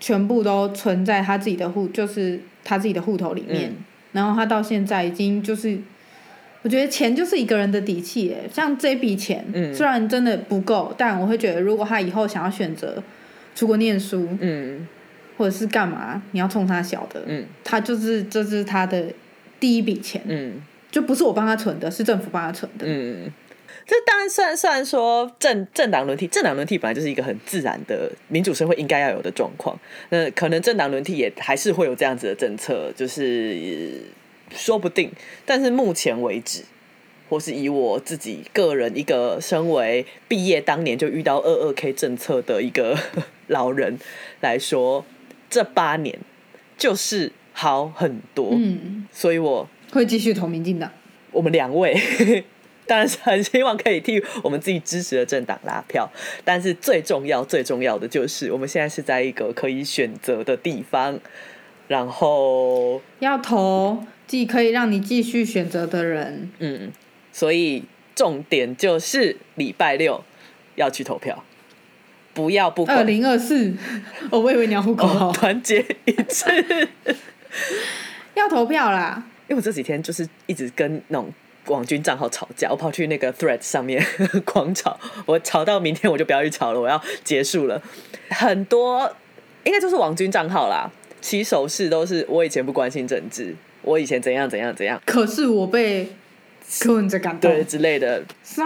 全部都存在他自己的户，就是他自己的户头里面。嗯。然后他到现在已经就是，我觉得钱就是一个人的底气耶。像这笔钱，嗯虽然真的不够，但我会觉得，如果他以后想要选择出国念书，嗯或者是干嘛，你要冲他小的，嗯他就是这是他的第一笔钱，嗯就不是我帮他存的，是政府帮他存的。嗯。这当然虽然虽然说政政党轮替，政党轮替本来就是一个很自然的民主社会应该要有的状况。那可能政党轮替也还是会有这样子的政策，就是呃说不定。但是目前为止，或是以我自己个人一个身为毕业当年就遇到二二 K 政策的一个 老人来说，这八年就是好很多。嗯，所以我会继续投民进党。我们两位 当然是很希望可以替我们自己支持的政党拉票，但是最重要、最重要的就是我们现在是在一个可以选择的地方，然后要投既可以让你继续选择的人，嗯，所以重点就是礼拜六要去投票，不要不二零二四，哦我以为你要户口团结一致。要投票啦。因为我这几天就是一直跟那种网军账号吵架，我跑去那个 Thread 上面 狂吵，我吵到明天我就不要去吵了，我要结束了。很多应该就是网军账号啦，起手式都是我以前不关心政治，我以前怎样怎样怎样，可是我被柯文哲感动，对之类的，傻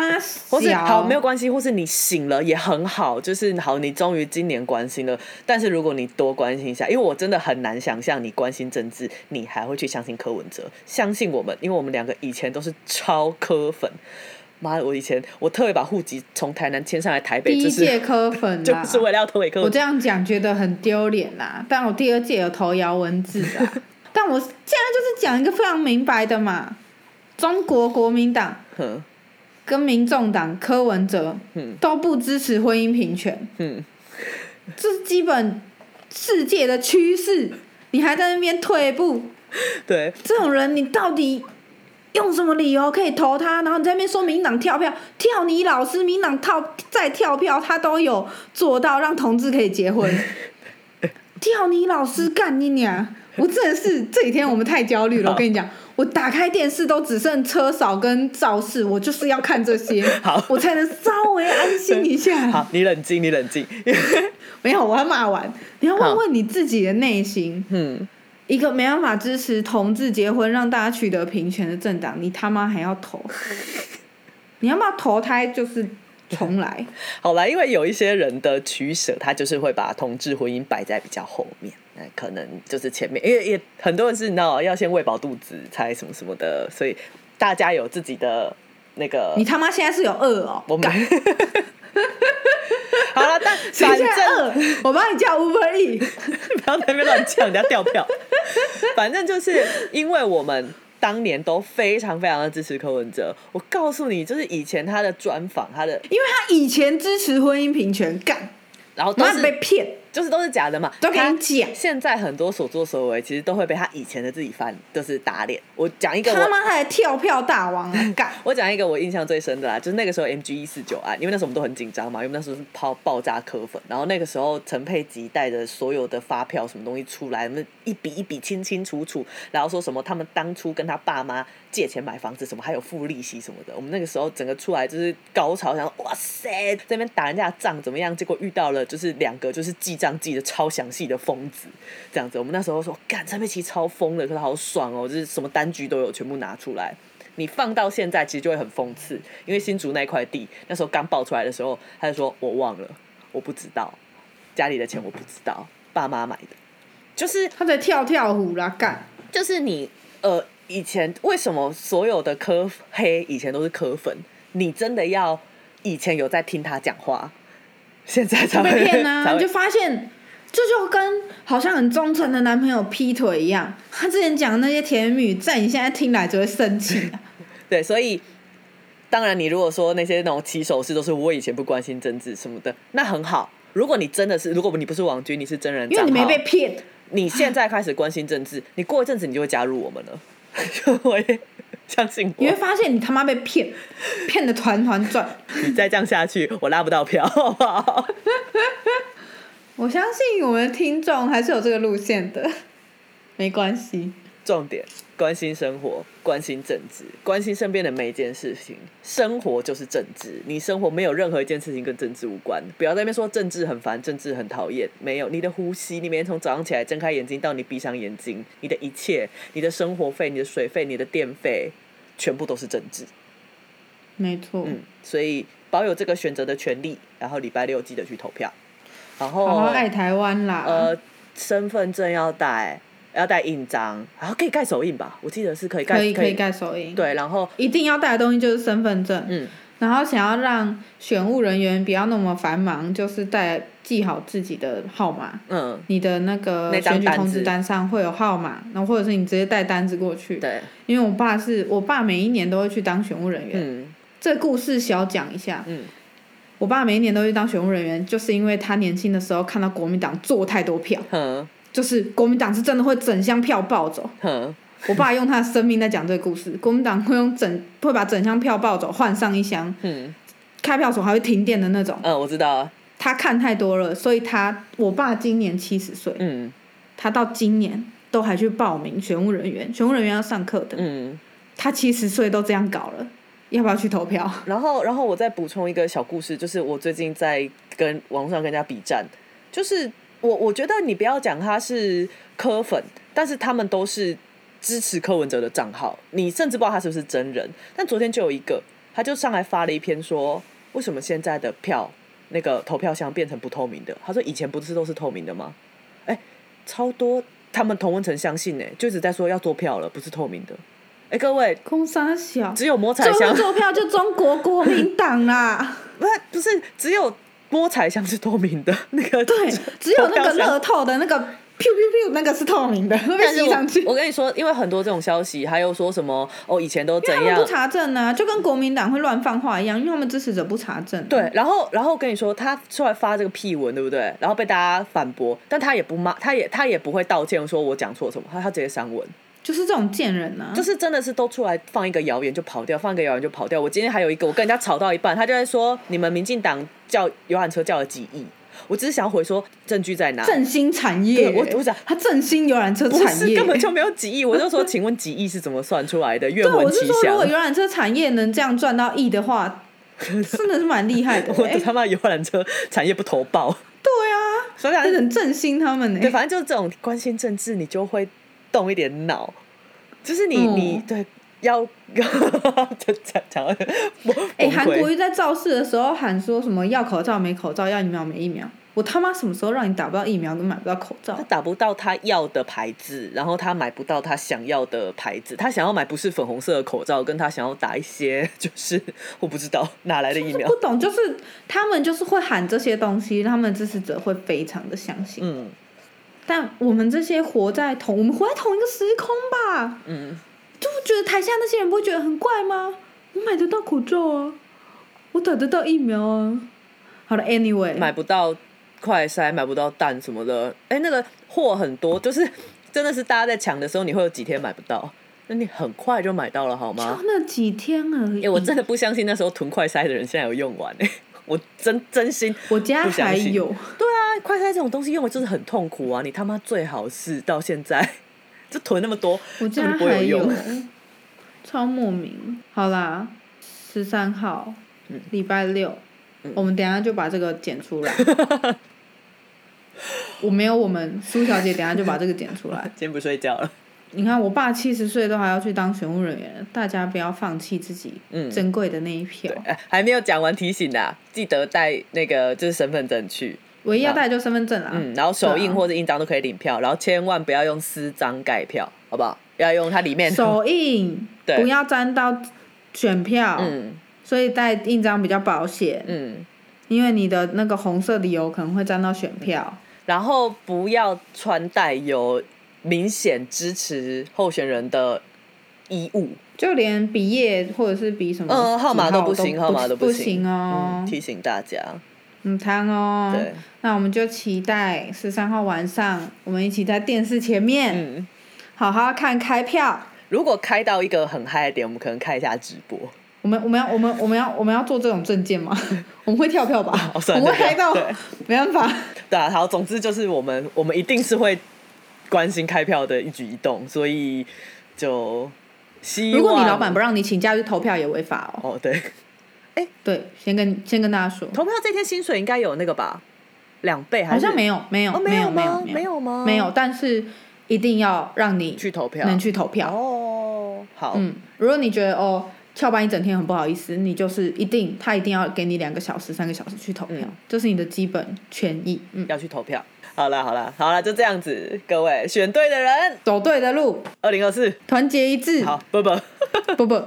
或是，好没有关系，或是你醒了也很好，就是好，你终于今年关心了。但是如果你多关心一下，因为我真的很难想象你关心政治，你还会去相信柯文哲，相信我们，因为我们两个以前都是超柯粉。妈的，我以前我特别把户籍从台南迁上来台北，第一就是届科粉就啦，是为了要投给柯文哲。我这样讲觉得很丢脸啦，但我第二届有投姚文智啊，但我现在就是讲一个非常明白的嘛，中国国民党哼。跟民众党柯文哲嗯都不支持婚姻平权，嗯，这是基本世界的趋势，你还在那边退步，对，这种人你到底用什么理由可以投他？然后你在那边说民党跳票，跳你老师，民党跳再跳票，他都有做到让同志可以结婚。跳你老师干你娘！我真的是这几天我们太焦虑了，我跟你讲，我打开电视都只剩车少跟肇事，我就是要看这些，好我才能稍微安心一下。好，你冷静，你冷静。没有，我要骂完，你要问问你自己的内心。嗯，一个没办法支持同志结婚，让大家取得平权的政党，你他妈还要投？你要不要投胎？就是重来。好啦，因为有一些人的取舍，他就是会把同志婚姻摆在比较后面，那可能就是前面，因为也很多人是你知道要先喂饱肚子才什么什么的，所以大家有自己的那个你他妈现在是有饿哦？我们 好了，但谁反正？我帮你叫 Uber E。不要在那边乱叫，人家掉票。反正就是因为我们当年都非常非常的支持柯文哲，我告诉你，就是以前他的专访，他的因为他以前支持婚姻平权，干，然后都是被骗，就是都是假的嘛，都给你讲。现在很多所作所为，其实都会被他以前的自己翻，就是打脸。我讲一个我。他妈还跳票大王啊！干，我讲一个我印象最深的啦，就是那个时候 MG 一四九案，因为那时候我们都很紧张嘛，因为那时候是抛爆炸科粉，然后那个时候陈佩吉带着所有的发票什么东西出来，我们一笔一笔清清楚楚，然后说什么他们当初跟他爸妈借钱买房子，什么还有付利息什么的，我们那个时候整个出来就是高潮，想说哇塞，这边打人家的仗怎么样？结果遇到了就是两个就是记账记得超详细的疯子，这样子，我们那时候说干陈佩琪超疯的，可是好爽哦，就是什么单局都有全部拿出来。你放到现在其实就会很讽刺，因为新竹那块地那时候刚爆出来的时候，他就说我忘了，我不知道，家里的钱我不知道，爸妈买的，就是他在跳跳虎啦，干。就是你呃，以前为什么所有的科黑以前都是科粉？你真的要以前有在听他讲话，现在才被骗啊！才会你就发现，这就跟好像很忠诚的男朋友劈腿一样，他之前讲的那些甜言蜜语，在你现在听来就会生气啊。对，所以当然，你如果说那些那种起手式都是我以前不关心政治什么的，那很好。如果你真的是，如果你不是王军，你是真人，因为你没被骗，你现在开始关心政治，你过一阵子你就会加入我们了，就会相信你会。发现你他妈被骗，骗的团团转。你再这样下去，我拉不到票，好不好？我相信我们的听众还是有这个路线的，没关系。重点关心生活，关心政治，关心身边的每一件事情。生活就是政治，你生活没有任何一件事情跟政治无关。不要在那边说政治很烦，政治很讨厌。没有，你的呼吸，你每天从早上起来睁开眼睛到你闭上眼睛，你的一切，你的生活费、你的水费、你的电费，全部都是政治。没错，嗯，所以保有这个选择的权利，然后礼拜六记得去投票。然后好好爱台湾啦。呃，身份证要带，要带印章，然后可以盖手印吧？我记得是可以盖，可以可以盖手印。，对，然后一定要带的东西就是身份证。嗯，然后想要让选务人员不要那么繁忙，就是带记好自己的号码。嗯，你的那个选举通知子单上会有号码，然后或者是你直接带单子过去。对，因为我爸是我爸每一年都会去当选务人员。嗯这故事小讲一下，嗯，我爸每一年都去当选务人员，就是因为他年轻的时候看到国民党做太多票，哼就是国民党是真的会整箱票抱走。哼，我爸用他的生命在讲这个故事，国民党会用整会把整箱票抱走，换上一箱，嗯开票所还会停电的那种。嗯，我知道啊，他看太多了，所以他我爸今年七十岁，嗯他到今年都还去报名选务人员，选务人员要上课的。嗯。他七十岁都这样搞了，要不要去投票？然后，然后我再补充一个小故事，就是我最近在跟网络上跟人家比战，就是我我觉得你不要讲他是柯粉，但是他们都是支持柯文哲的账号，你甚至不知道他是不是真人。但昨天就有一个，他就上来发了一篇说，为什么现在的票那个投票箱变成不透明的？他说以前不是都是透明的吗？哎，超多他们同温层相信呢、就一直在说要做票了，不是透明的。哎，各位，空沙小，只有摸彩最箱做票就中国国民党啦。不是不是，只有摸彩箱是透明的，那个对，只有那个乐透的那个 pew pew pew 那个是透明的，会被吸上去。我跟你说，因为很多这种消息，还有说什么哦，以前都怎样不，查证啊，就跟国民党会乱放话一样，因为他们支持者不查证。对，然后然后我跟你说，他出来发这个屁文，对不对？然后被大家反驳，但他也不骂，他也他也不会道歉，说我讲错什么，他他直接删文，就是这种贱人啊。就是真的是都出来放一个谣言就跑掉，放一个谣言就跑掉。我今天还有一个，我跟人家吵到一半，他就在说你们民进党叫游览车叫了几亿，我只是想要回说证据在哪？振兴产业，我我想他振兴游览车产业，根本就没有几亿，我就说，请问几亿是怎么算出来的？愿闻其是说，如果。游览车产业能这样赚到亿的话，真的是蛮厉害的、我他妈游览车产业不投报，对啊，所以反正这很振兴他们呢、对，反正就是这种关心政治，你就会动一点脑，就是你、嗯你对要 要讲讲讲，哎、韩国瑜在造势的时候喊说什么要口罩没口罩，要疫苗没疫苗。我他妈什么时候让你打不到疫苗跟买不到口罩他？打不到他要的牌子，然后他买不到他想要的牌子，他想要买不是粉红色的口罩，跟他想要打一些 就是我不知道哪来的疫苗不，懂，就是他们就是会喊这些东西，他们支持者会非常的相信。嗯但我们这些活在同我们活在同一个时空吧，嗯，就不觉得台下那些人不会觉得很怪吗？我买得到口罩啊，我打得到疫苗啊。好了，anyway，买不到快筛，买不到蛋什么的，哎、那个货很多，就是真的是大家在抢的时候，你会有几天买不到，那你很快就买到了，好吗就？那几天而已。哎、我真的不相信那时候囤快筛的人现在有用完哎、我真真心我家还有，对啊，快筛这种东西用的就是很痛苦啊！你他妈最好是到现在 就囤那么多，我家还有用。超莫名。好啦，十三号，嗯礼拜六，我们等一下就把这个剪出来。我没有，我们苏小姐等一下就把这个剪出来。今天不睡觉了，你看我爸七十岁都还要去当选务人员，大家不要放弃自己嗯珍贵的那一票。哎，还没有讲完提醒啦，记得带那个就是身份证去，唯一要带的就身份证啦。嗯，然后手印或者印章都可以领票，然后千万不要用私章盖票，好不好？要用它里面手印对不要沾到选票，嗯所以带印章比较保险，嗯，因为你的那个红色的油可能会沾到选票。然后不要穿戴有明显支持候选人的衣物，就连毕业或者是比什么嗯，号码都都不行，号码都不行哦嗯，，提醒大家，嗯，汤哦。对，那我们就期待十三号晚上，我们一起在电视前面、嗯，好好看开票。如果开到一个很嗨的点，我们可能开一下直播，我们我们要我们我们要我们要做这种证件吗？我们会跳票吧？哦我们会开到对没办法。对啊，好，总之就是我们我们一定是会关心开票的一举一动，所以就希望如果你老板不让你请假去投票，也违法哦。哦，对，对，先跟先跟大家说，投票这天薪水应该有那个吧，两倍还是好像没有没有哦没有没吗没没有吗？没有，但是一定要让你去投票，能去投票。哦，好，嗯，如果你觉得哦翘班一整天很不好意思，你就是一定他一定要给你两个小时、三个小时去投票，嗯这是你的基本权益。嗯，要去投票。好了好了好了，就这样子，各位选对的人，走对的路，二零二四，团结一致。好，不不。不不，